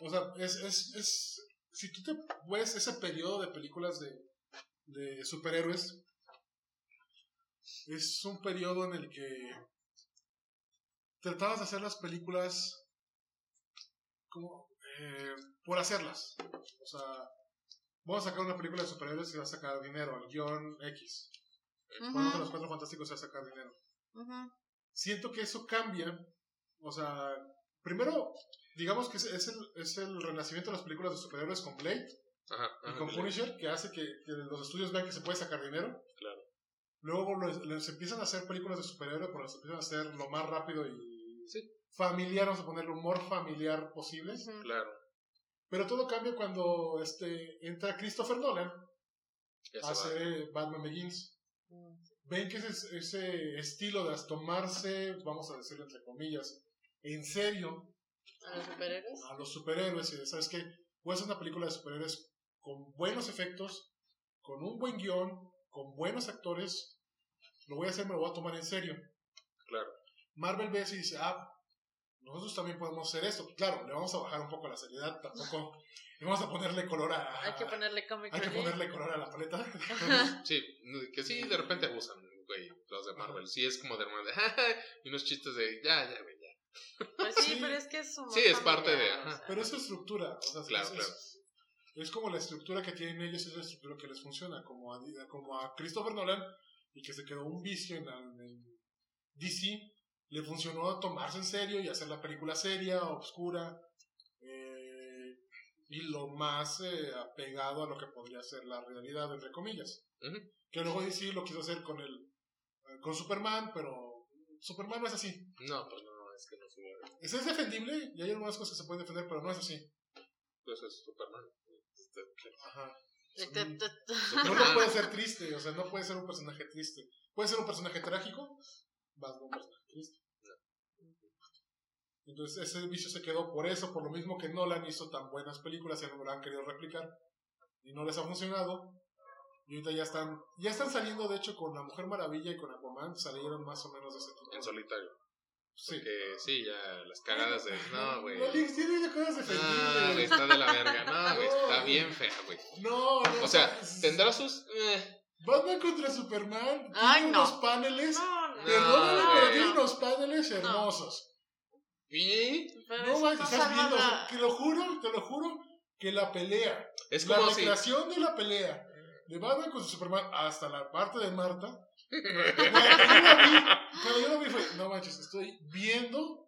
o sea, es, es, es... Si tú te ves ese periodo de películas de, de superhéroes, es un periodo en el que tratabas de hacer las películas como eh, por hacerlas. O sea, vamos a sacar una película de superhéroes y va a sacar dinero, el guion X. Bueno, con los cuatro fantásticos se va a sacar dinero siento que eso cambia. O sea, primero, digamos que es, es el, es el renacimiento de las películas de superhéroes con Blade Ajá. y con. Punisher, que hace que, que los estudios vean que se puede sacar dinero. Claro. Luego les, les empiezan a hacer películas de superhéroes, pero las empiezan a hacer lo más rápido y Sí. familiar, vamos a ponerle humor familiar posible. Claro. Pero todo cambia cuando este, entra Christopher Nolan a hacer Batman Begins. Mm, ven que ese, ese estilo de tomarse, vamos a decirlo entre comillas, en serio ¿A los superhéroes? a los superhéroes y de, sabes que voy a hacer una película de superhéroes con buenos efectos, con un buen guion, con buenos actores, lo voy a hacer, me lo voy a tomar en serio. Claro. Marvel ve eso y dice, ah, nosotros también podemos hacer esto. Claro, le vamos a bajar un poco la seriedad, tampoco le vamos a ponerle color a... Hay que ponerle comic hay que ponerle color a la paleta. Sí, que sí, de repente abusan, güey, los de Marvel. Sí, es como de repente, y unos chistes de, ya, ya, güey, ya. Pues sí, Sí. pero es que es Sí, es parte de, o ajá. sea. Pero es su estructura. O sea, Claro, es, claro. es como la estructura que tienen ellos, es la estructura que les funciona. Como a, como a Christopher Nolan, y que se quedó un vicio en, la- en el DC, le funcionó tomarse en serio y hacer la película seria, oscura, eh, y lo más eh, apegado a lo que podría ser la realidad, entre comillas. Que luego DC lo quiso hacer con, el, eh, con Superman, pero Superman no es así. No, pues no, es que no. Es, es defendible y hay algunas cosas que se pueden defender, pero no es así. Pues es Superman. Ajá. Te- te- te- No, no puede ser triste, o sea, no puede ser un personaje triste. Puede ser un personaje trágico, vas un personaje triste. Entonces ese vicio se quedó por eso, por lo mismo que Nolan hizo tan buenas películas y no lo han querido replicar y no les ha funcionado. Y ahorita ya están, ya están saliendo de hecho con La Mujer Maravilla y con Aquaman, salieron más o menos de ese tipo. En solitario. Sí. Que sí, ya las cagadas de. No, güey. No, Lix, tiene ya cosas No, güey, defendibles. está de la verga. No, güey, No, está bien fea, güey. No, no. O sea, tendrá sus. eh, Batman contra Superman. Ay, tiene no. unos paneles. No, no. Perdóname, No, pero tiene unos paneles hermosos. y Pero No no estás viendo, la- te lo juro, te lo juro, que la pelea, es la como si. recreación de la pelea de Batman con Superman hasta la parte de Marta, cuando yo la vi fue, no manches, estoy viendo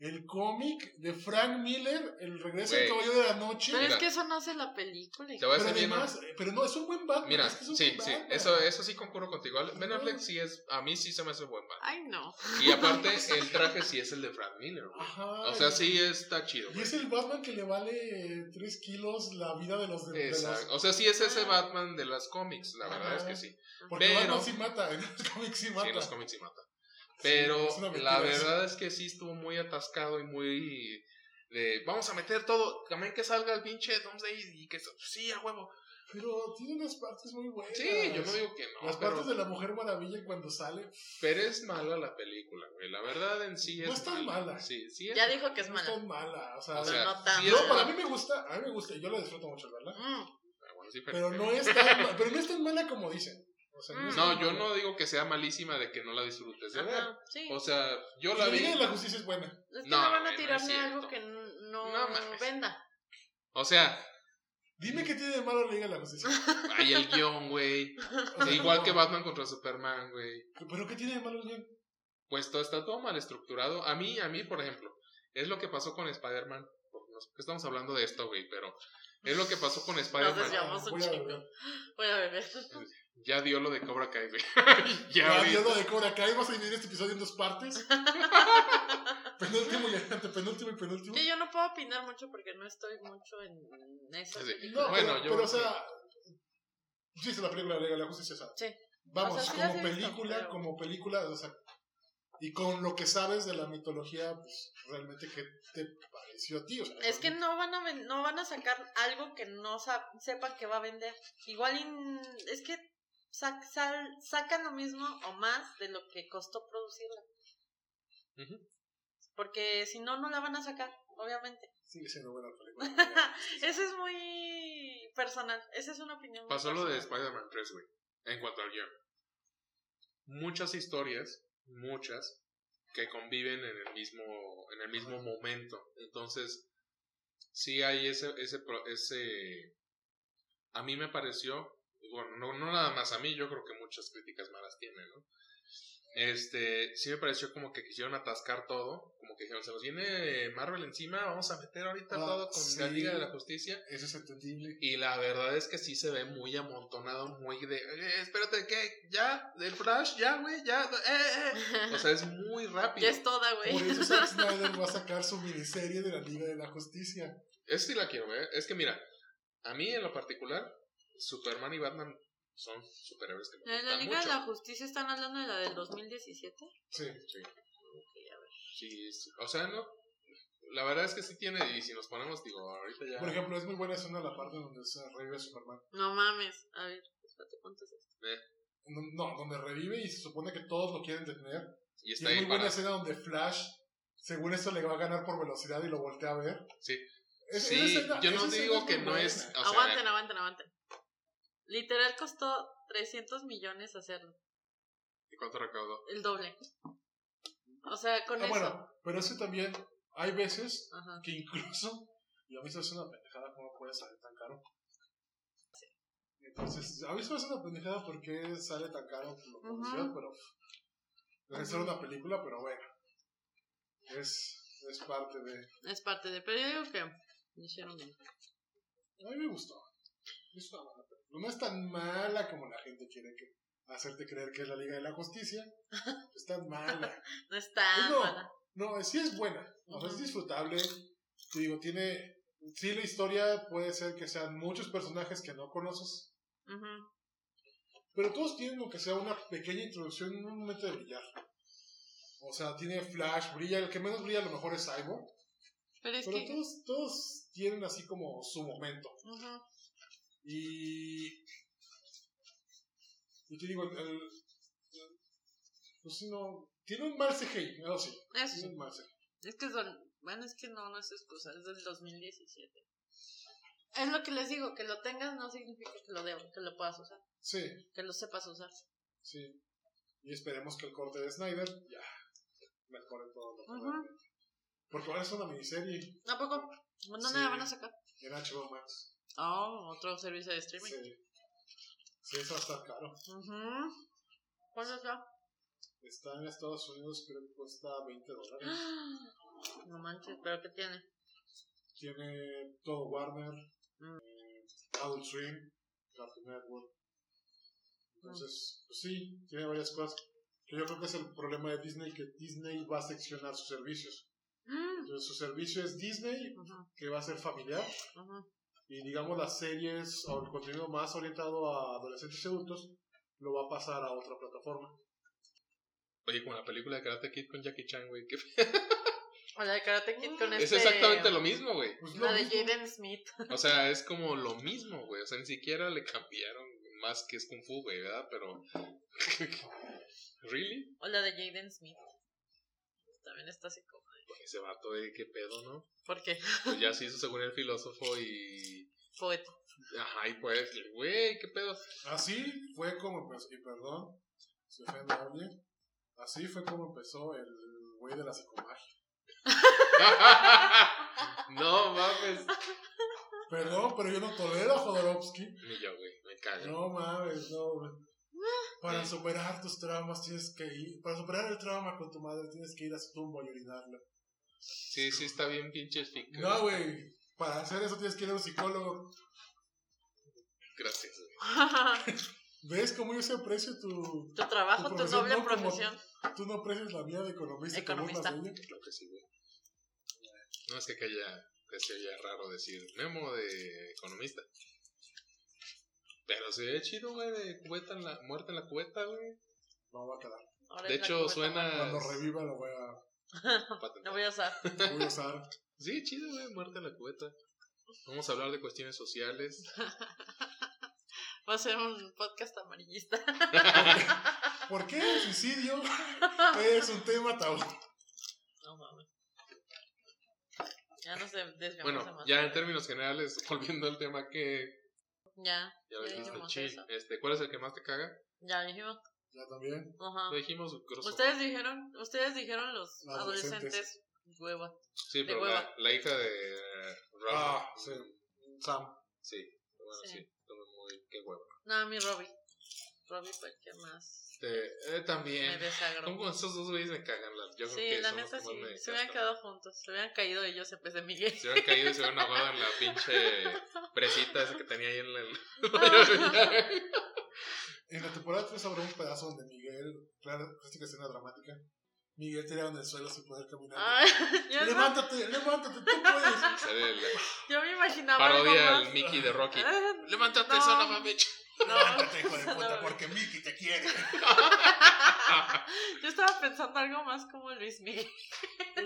el cómic de Frank Miller, El regreso del Güey. caballero de la noche, Pero Mira. es que eso no hace la película. Te voy a pero bien. además, pero no, es un buen Batman. Mira, es que es un sí, sí, Batman. eso, eso sí concurro contigo. Ben Affleck sí es, a mí sí se me hace buen Batman. Ay, no. Y aparte, el traje sí es el de Frank Miller, güey. Ajá, O sea, sí está chido, Y es el Batman que le vale 3 kilos la vida de los de, de los- Exacto. O sea, sí es ese Batman de las cómics, la verdad es que sí. Porque Pero- Batman sí mata, en los cómics sí mata. Sí, en los cómics sí mata. Pero es la verdad es que sí estuvo muy atascado y muy de vamos a meter todo, también que salga el pinche Doomsday y que sí, a huevo. Pero tiene unas partes muy buenas. Sí, yo no digo que no, Las pero, partes de la Mujer Maravilla cuando sale. pero es mala la película, güey. La verdad en sí es No es tan mala. Sí, sí es Ya dijo que es no mala. tan mala. O sea, O Pero sea, no tan sí es no, mala. para mí me gusta. A mí me gusta. y Yo la disfruto mucho, ¿verdad? Mm, Ah, bueno, sí, Pero no es tan, pero no es tan mala como dicen. O sea, Mm. es No, yo no digo que sea malísima de que no la disfrutes de ver. ajá, sí. O sea, yo Y la vi. La Justicia es buena. Es que No, no, van a no tirar es ni cierto. algo que no, venda. O sea, Dime qué tiene de malo la Liga de la Justicia. hay el guion, güey. O sea, Igual que Batman contra Superman, güey. Pero qué tiene de malo el guion? pues todo está todo mal estructurado. A mí, a mí, por ejemplo, es lo que pasó con Spider-Man. Estamos hablando de esto, güey, pero es lo que pasó con Nos Spider-Man. desviamos un Voy a chingo. ver. Voy a beber. Ya dio lo de Cobra Kai, güey. ya, vio lo de Cobra Kai. Vamos a dividir este episodio en dos partes. penúltimo y antepenúltimo y penúltimo. Que yo no puedo opinar mucho porque no estoy mucho en Sí. No, Bueno, pero, yo- pero, o sea, sí es la película de la Justicia, Sí. vamos, O sea, sí las como visto, película, pero- como película, o sea, y con lo que sabes de la mitología, pues realmente qué te pareció a ti, o sea, Es que no van a ven- no van a sacar algo que no sepan que va a vender. Igual es que sac- sal- sacan lo mismo o más de lo que costó producirla. Porque si no, no la van a sacar, obviamente. sigue siendo buena película. Eso es muy personal. Esa es una opinión. muy Pasó lo de. Spider-Man 3, güey. En cuanto al guion. Muchas historias, muchas, que conviven en el mismo, en el mismo momento. Entonces, sí hay ese, ese, pro- ese, a mí me pareció, bueno, no, no nada más a mí, yo creo que muchas críticas malas tienen, ¿no? Este, sí me pareció como que quisieron atascar todo, como que dijeron, se nos viene Marvel encima, vamos a meter ahorita Ah, todo con la. Liga de la Justicia. Eso es entendible. Y la verdad es que sí se ve muy amontonado, muy de, "Eh, espérate, ¿qué? ¿Ya? ¿Del Flash? ¿Ya, güey? ¿Ya? Eh, eh". O sea, es muy rápido. Ya es toda, güey. Por eso Zack Snyder va a sacar su miniserie de la Liga de la Justicia. Esa sí la quiero ver. Es que mira, a mí en lo particular, Superman y Batman son superhéroes que me ¿La de la Liga mucho. de la Justicia están hablando de la del 2017? Sí. Sí, Ok, a ver. sí, sí. O sea, no... La verdad es que sí tiene, y si nos ponemos, digo, ahorita ya... Por ejemplo, es muy buena escena la parte donde se revive Superman. No mames. A ver, espérate, ¿cuánto es esto? No, no, donde revive y se supone que todos lo quieren detener. y Y está es ahí muy buena escena donde Flash, según esto, le va a ganar por velocidad y lo voltea a ver. Sí. Es- Sí, escena- yo no digo que no buena. es... O sea, aguanten, aguanten, aguanten. Literal costó 300 millones hacerlo. ¿y ¿Cuánto recaudó? El doble. O sea, con Ah, eso. bueno, pero eso también hay veces Ajá. que incluso, y a mí se me hace una pendejada cómo puede salir tan caro. Entonces, a mí se me hace una pendejada porque sale tan caro la pero debe ser una película, pero bueno, es, es parte de... Es parte de. Pero yo digo que lo hicieron bien. A mí me gustó. Es una buena película. No es tan mala como la gente quiere que hacerte creer que es la Liga de la Justicia. Es tan mala. No es tan No. mala. No, sí es buena. O sea, es disfrutable. Te digo, tiene. Sí, la historia puede ser que sean muchos personajes que no conoces. Pero todos tienen lo que sea una pequeña introducción en un momento de brillar. O sea, tiene Flash, brilla. El que menos brilla a lo mejor es Cyborg. Pero es Pero que. todos, todos tienen así como su momento. Y. Y te digo, el. el- pues no. Tiene un mal CGI, eso sí. Eso Tiene sí. un mal CGI. Es que son. Bueno, es que no, no es excusa. Es del 2017. Es lo que les digo. Que lo tengas no significa que lo, debo, que lo puedas usar. Sí, Que lo sepas usar. sí. Y esperemos que el corte de Snyder ya mejore todo lo que Ujú. realmente. Porque ahora es una miniserie ¿A poco? ¿Dónde Sí. la van a sacar? en HBO Max. Oh, otro servicio de streaming. Sí. Sí, eso estar caro. Ujú. ¿Cuándo está? Está en Estados Unidos, creo que cuesta 20 dólares. No manches, ¿pero qué tiene? Tiene todo Warner, Mm. eh, Adult Swim, Cartoon Network. Entonces, pues sí, tiene varias cosas. Que yo creo que es el problema de Disney, que Disney va a seccionar sus servicios. Mm. Entonces, su servicio es Disney, que va a ser familiar, ujú. Y digamos las series o el contenido más orientado a adolescentes y adultos lo va a pasar a otra plataforma. Oye, como la película de Karate Kid con Jackie Chan, güey. que- O la de Karate Kid con Es este... exactamente lo mismo, güey. Pues La de. Jaden Smith. O sea, es como lo mismo, güey. O sea, ni siquiera le cambiaron más que es Kung Fu, güey, ¿verdad? Pero... ¿Really? O la de Jaden Smith. También está así como... Ese vato, de qué pedo, ¿no? ¿Por qué? Pues ya se hizo según el filósofo y... Poeta. Ajá, y pues, güey, qué pedo. Así fue como empezó, y perdón, si ofende a alguien, así fue como empezó el güey de la psicomagia. no mames. Perdón, pero yo no tolero a Jodorowsky. Ni yo, güey, me cago. No mames, no. güey. Para superar tus traumas tienes que ir, para superar el trauma con tu madre tienes que ir a su tumba y orinarla. Sí, sí, está bien pinche fica. No, güey, para hacer eso tienes que ir a un psicólogo. Gracias, güey. ¿Ves cómo yo se aprecio tu... tu trabajo, Tu tu, noble no como- profesión. Tú no aprecias la mía de economista. como una Economista. Claro que sí, güey. No es que aquella decía ya raro decir Memo de economista. Pero se ve chido, güey, de cubeta en la, muerte en la cubeta, güey. No va a quedar. Ahora De hecho, cubeta suena-. Cuando reviva lo voy a, Lo voy a usar. lo voy a usar. Sí, chido, güey, muerte en la cubeta. Vamos a hablar de cuestiones sociales. Va a ser un podcast amarillista. ¿Por qué el suicidio es un tema tabú? No mames. Ya no se desviamos Bueno, ya en términos generales, volviendo al tema que Ya, ya ya dijimos chill. eso. Este, ¿cuál es el que más te caga? Ya dijimos. Ya también. Ajá. Lo dijimos, grosso. Ustedes dijeron, ustedes dijeron los adolescentes, adolescentes. hueva. Sí, pero de la, hueva. la hija de Ralph. Ah, sí. Sam. Sí, bueno, Sí. sí. muy, qué huevo. No, mi Robbie. Robbie el que más Este, eh, me también. desagradó. Como esos dos güeyes me cagan. la- Yo creo Sí, que la neta sí. me Se hubieran quedado juntos. Se hubieran caído ellos en vez de Miguel. Se hubieran caído y se hubieran ahogado en la pinche presita esa que tenía ahí en el. En la temporada 3 habrá un pedazo donde Miguel, claro, clásica escena dramática, Miguel tirado en el suelo sin poder caminar. No- levántate, levántate, tú puedes. Yo me imaginaba parodia al Mickey de Rocky. Ah, Levántate, No. son bitch. Levántate, hijo de No. puta, porque Mickey te quiere. Yo estaba pensando algo más como Luis Miguel.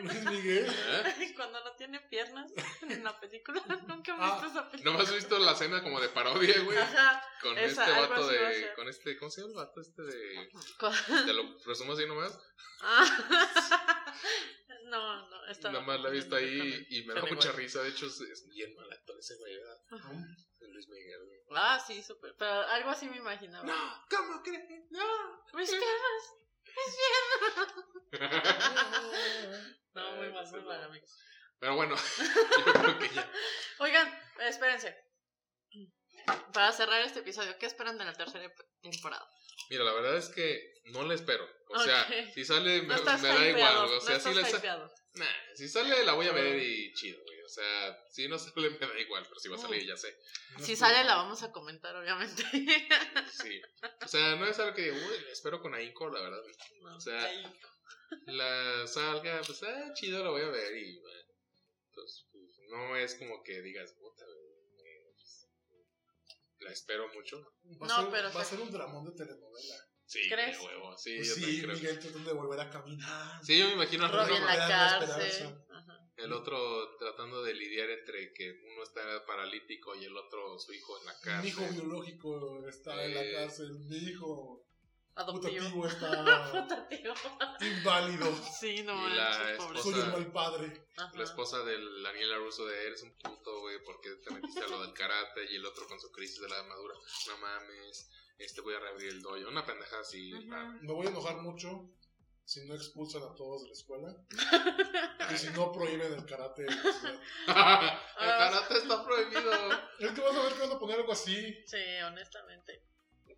Luis Miguel. ¿Eh? Cuando no tiene piernas en la película. Nunca he Ah, visto esa película. ¿No has visto la escena como de parodia, güey? Ajá. Con Esa, este vato de. Con este. ¿Cómo se llama el vato este de.? Cu- Te lo resumo así nomás. Ah. No, no, estaba Nada más la he visto ahí y me da mucha risa. De hecho, es, bien mal actor ese güey, ¿verdad? Luis Miguel, güey. Ah, sí, súper. Pero algo así me imaginaba. No, ¿cómo crees? No. Mis piernas. No, muy mal, muy mal, amigos. Pero bueno, yo creo que ya. Oigan, espérense. Para cerrar este episodio, ¿qué esperan de la tercera temporada? Mira, la verdad es que no le espero. O sea, si sale, me, No estás me da igual. O sea, no si, le sa-. Nah, si sale, la voy a ver y chido, güey. O sea, si no sale, me da igual. Pero si va a salir, ya sé. Si sale, la vamos a comentar, obviamente. Sí. O sea, no es algo que digo, uy, espero con ahínco, la verdad. O sea. La salga, pues, ah, chido, la voy a ver y, bueno. Pues, pues, no es como que digas, puta, pues, la espero mucho. Va a, No, ser, pero va a se- ser un dramón de telenovela. Sí, ¿Crees? de huevo. Sí, Pues yo sí, también creo. Miguel tratando de volver a caminar. Sí, yo me imagino a en la cárcel. Ajá. el otro tratando de lidiar entre que uno está paralítico y el otro, su hijo en la cárcel. Mi hijo biológico está en la Eh. cárcel. Mi hijo Adoptivo. putativo está Putativo. inválido. Sí, no Y la esposa-. Soy un mal padre. Ajá. La esposa del Daniela Russo de eres un puto, güey, porque te metiste a lo del karate y el otro con su crisis de la armadura. No mames, este voy a reabrir el dojo. Una pendeja así. Rara. Me voy a enojar mucho si no expulsan a todos de la escuela. y si no prohíben el karate. en la ciudad. el karate está prohibido. Es que vas a ver que van a poner algo así. Sí, honestamente.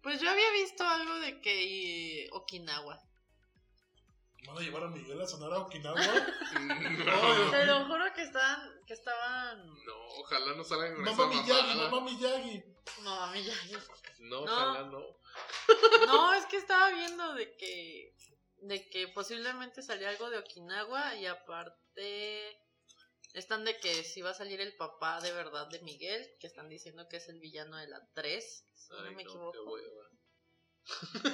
Pues yo había visto algo de que Okinawa. ¿Van a llevar a Miguel a sonar a Okinawa? No, Te lo juro que estaban, que estaban. no, ojalá no salgan con mamá esa Miyagi, mamada. mamá Miyagi. No, a mí ya. No, No. ojalá no. No, es que estaba viendo de que. De que posiblemente salía algo de Okinawa y aparte. Están de que si va a salir el papá de verdad de Miguel, que están diciendo que es el villano de la 3, si no Ay, me no, equivoco.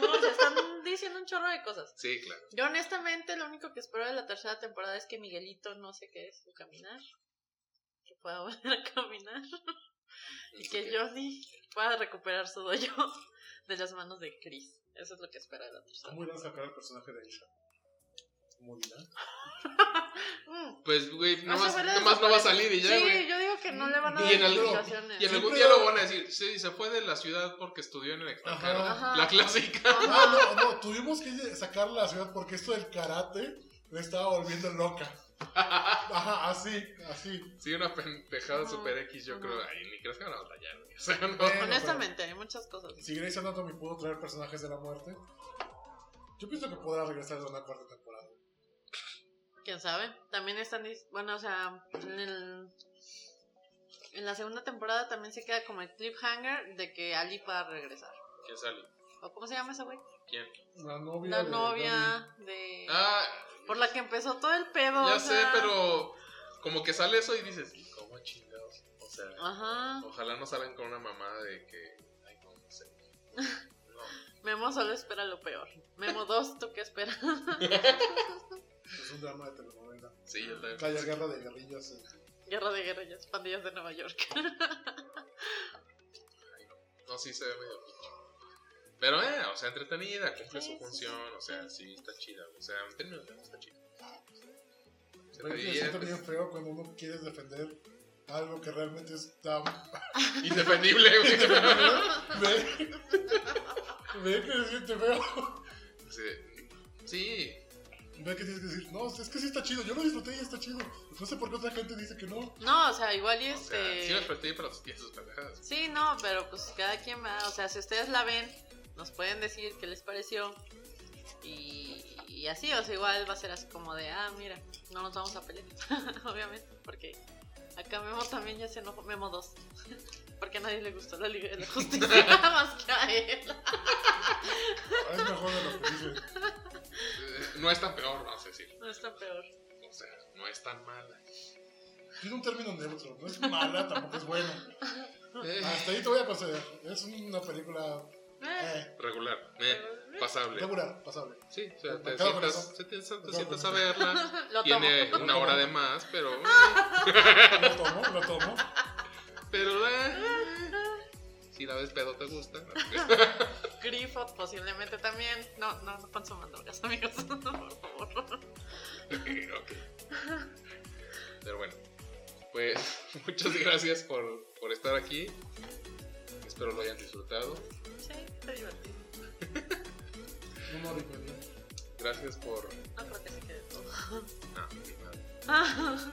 No, se están diciendo un chorro de cosas. Sí, claro. Yo honestamente lo único que espero de la tercera temporada es que Miguelito no sé qué es su caminar. Que pueda volver a caminar. Y que Johnny pueda recuperar su dojo de las manos de Chris. Eso es lo que espero de la tercera. ¿Cómo irán a sacar al personaje de Isha? ¿Morirá? Mm. Pues, güey, nomás, de nomás no va a salir y ya, Sí, güey. yo digo que no le van a Y dar en el- explicaciones. Y en algún Siempre- diálogo van a decir, sí, se fue de la ciudad porque estudió en el extranjero. Ajá. La clásica. Ah, no, no, tuvimos que sacarla a la ciudad porque esto del karate me estaba volviendo loca. Ajá, así, así. Sí, una pendejada super X, yo creo. Ay, ni crees que van a batallar, güey. O sea, no. Bueno, Honestamente, hay muchas cosas. Si Grey's Anatomy pudo traer personajes de la muerte, yo pienso que podrá regresar de una cuarta temporada. ¿Quién sabe? También están... Bueno, o sea, en el... En la segunda temporada también se queda como el cliffhanger de que Ali va a regresar. ¿Quién sale? ¿O cómo se llama ese güey? ¿Quién? La novia. La de novia de... Ah, Por la que empezó todo el pedo. ya o sé, sea. pero como que sale eso y dices, ¿y cómo chingados? O sea, Ajá. ojalá no salgan con una mamada de que. Ay, no. Memo solo espera lo peor. Memo 2, ¿tú qué esperas? Es un drama de telenovela. Sí, yo también. Guerra de guerrillas. eh. Guerra de guerrillas, pandillas de Nueva York. No, sí se ve medio pinche. Pero, eh, o sea, entretenida, cumple Sí, su sí, función, sí. o sea, sí, está chida. O sea, en términos de está chida. Se Pero siente divierte. bien feo cuando uno quiere defender algo que realmente está. Indefendible, güey. Ve, ve que se siente feo. Sí. Sí, Ve que tienes que decir, no, es que sí está chido. Yo lo disfruté y está chido. No sé por qué otra gente dice que no. No, o sea, igual y o sea, este. sí las pretí, pero tiene sus pendejadas. Sí, no, pero pues cada quien va. O sea, si ustedes la ven, nos pueden decir qué les pareció. Y, y así, o sea, igual va a ser así como de, ah, mira, no nos vamos a pelear. Obviamente, porque acá Memo también ya se enojó. Memo 2. Porque a nadie le gustó la Liga de la Justicia, nada más que a él. Es mejor de lo que. Eh, No es tan peor, vamos a decir. No está peor. O sea, no es tan mala. Tiene un término neutro. No es mala, tampoco es buena. Eh, Hasta ahí te voy a conceder. Es una película Eh, eh, regular, eh, pasable. regular, pasable. Sí, o sea, Me te sientas, se te, te sientas a verla. lo Tiene tomo. una hora de más, pero. eh, Lo tomo, lo tomo. Pero. eh, si la ves pedo, te gusta. Grifo posiblemente también. No, no, no consuman drogas, amigos. Por favor. Ok. Pero bueno, pues muchas gracias por, por estar aquí. Espero lo hayan disfrutado. Sí, está divertido. Hora y. Gracias por. No creo que se quede todo. Ah, mi madre.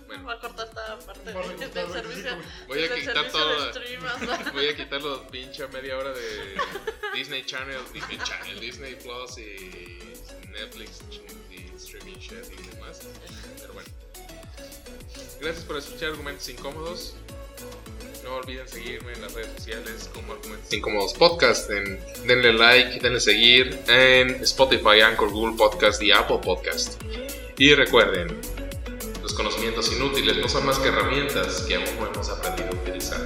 Bueno. Va a cortar esta parte Voy a del servicio. 25. Voy a del quitar servicio todo. de stream, o sea. Voy a quitar los pinche media hora de Disney Channel, Disney Channel, Disney Plus y Netflix y streaming shit y demás. Pero bueno. Gracias por escuchar Argumentos Incómodos. No olviden seguirme en las redes sociales como Argumentos Incómodos Podcast. En- denle like, denle seguir en Spotify, Anchor, Google Podcast y Apple Podcast. Y recuerden, los conocimientos inútiles no son más que herramientas que aún no hemos aprendido a utilizar.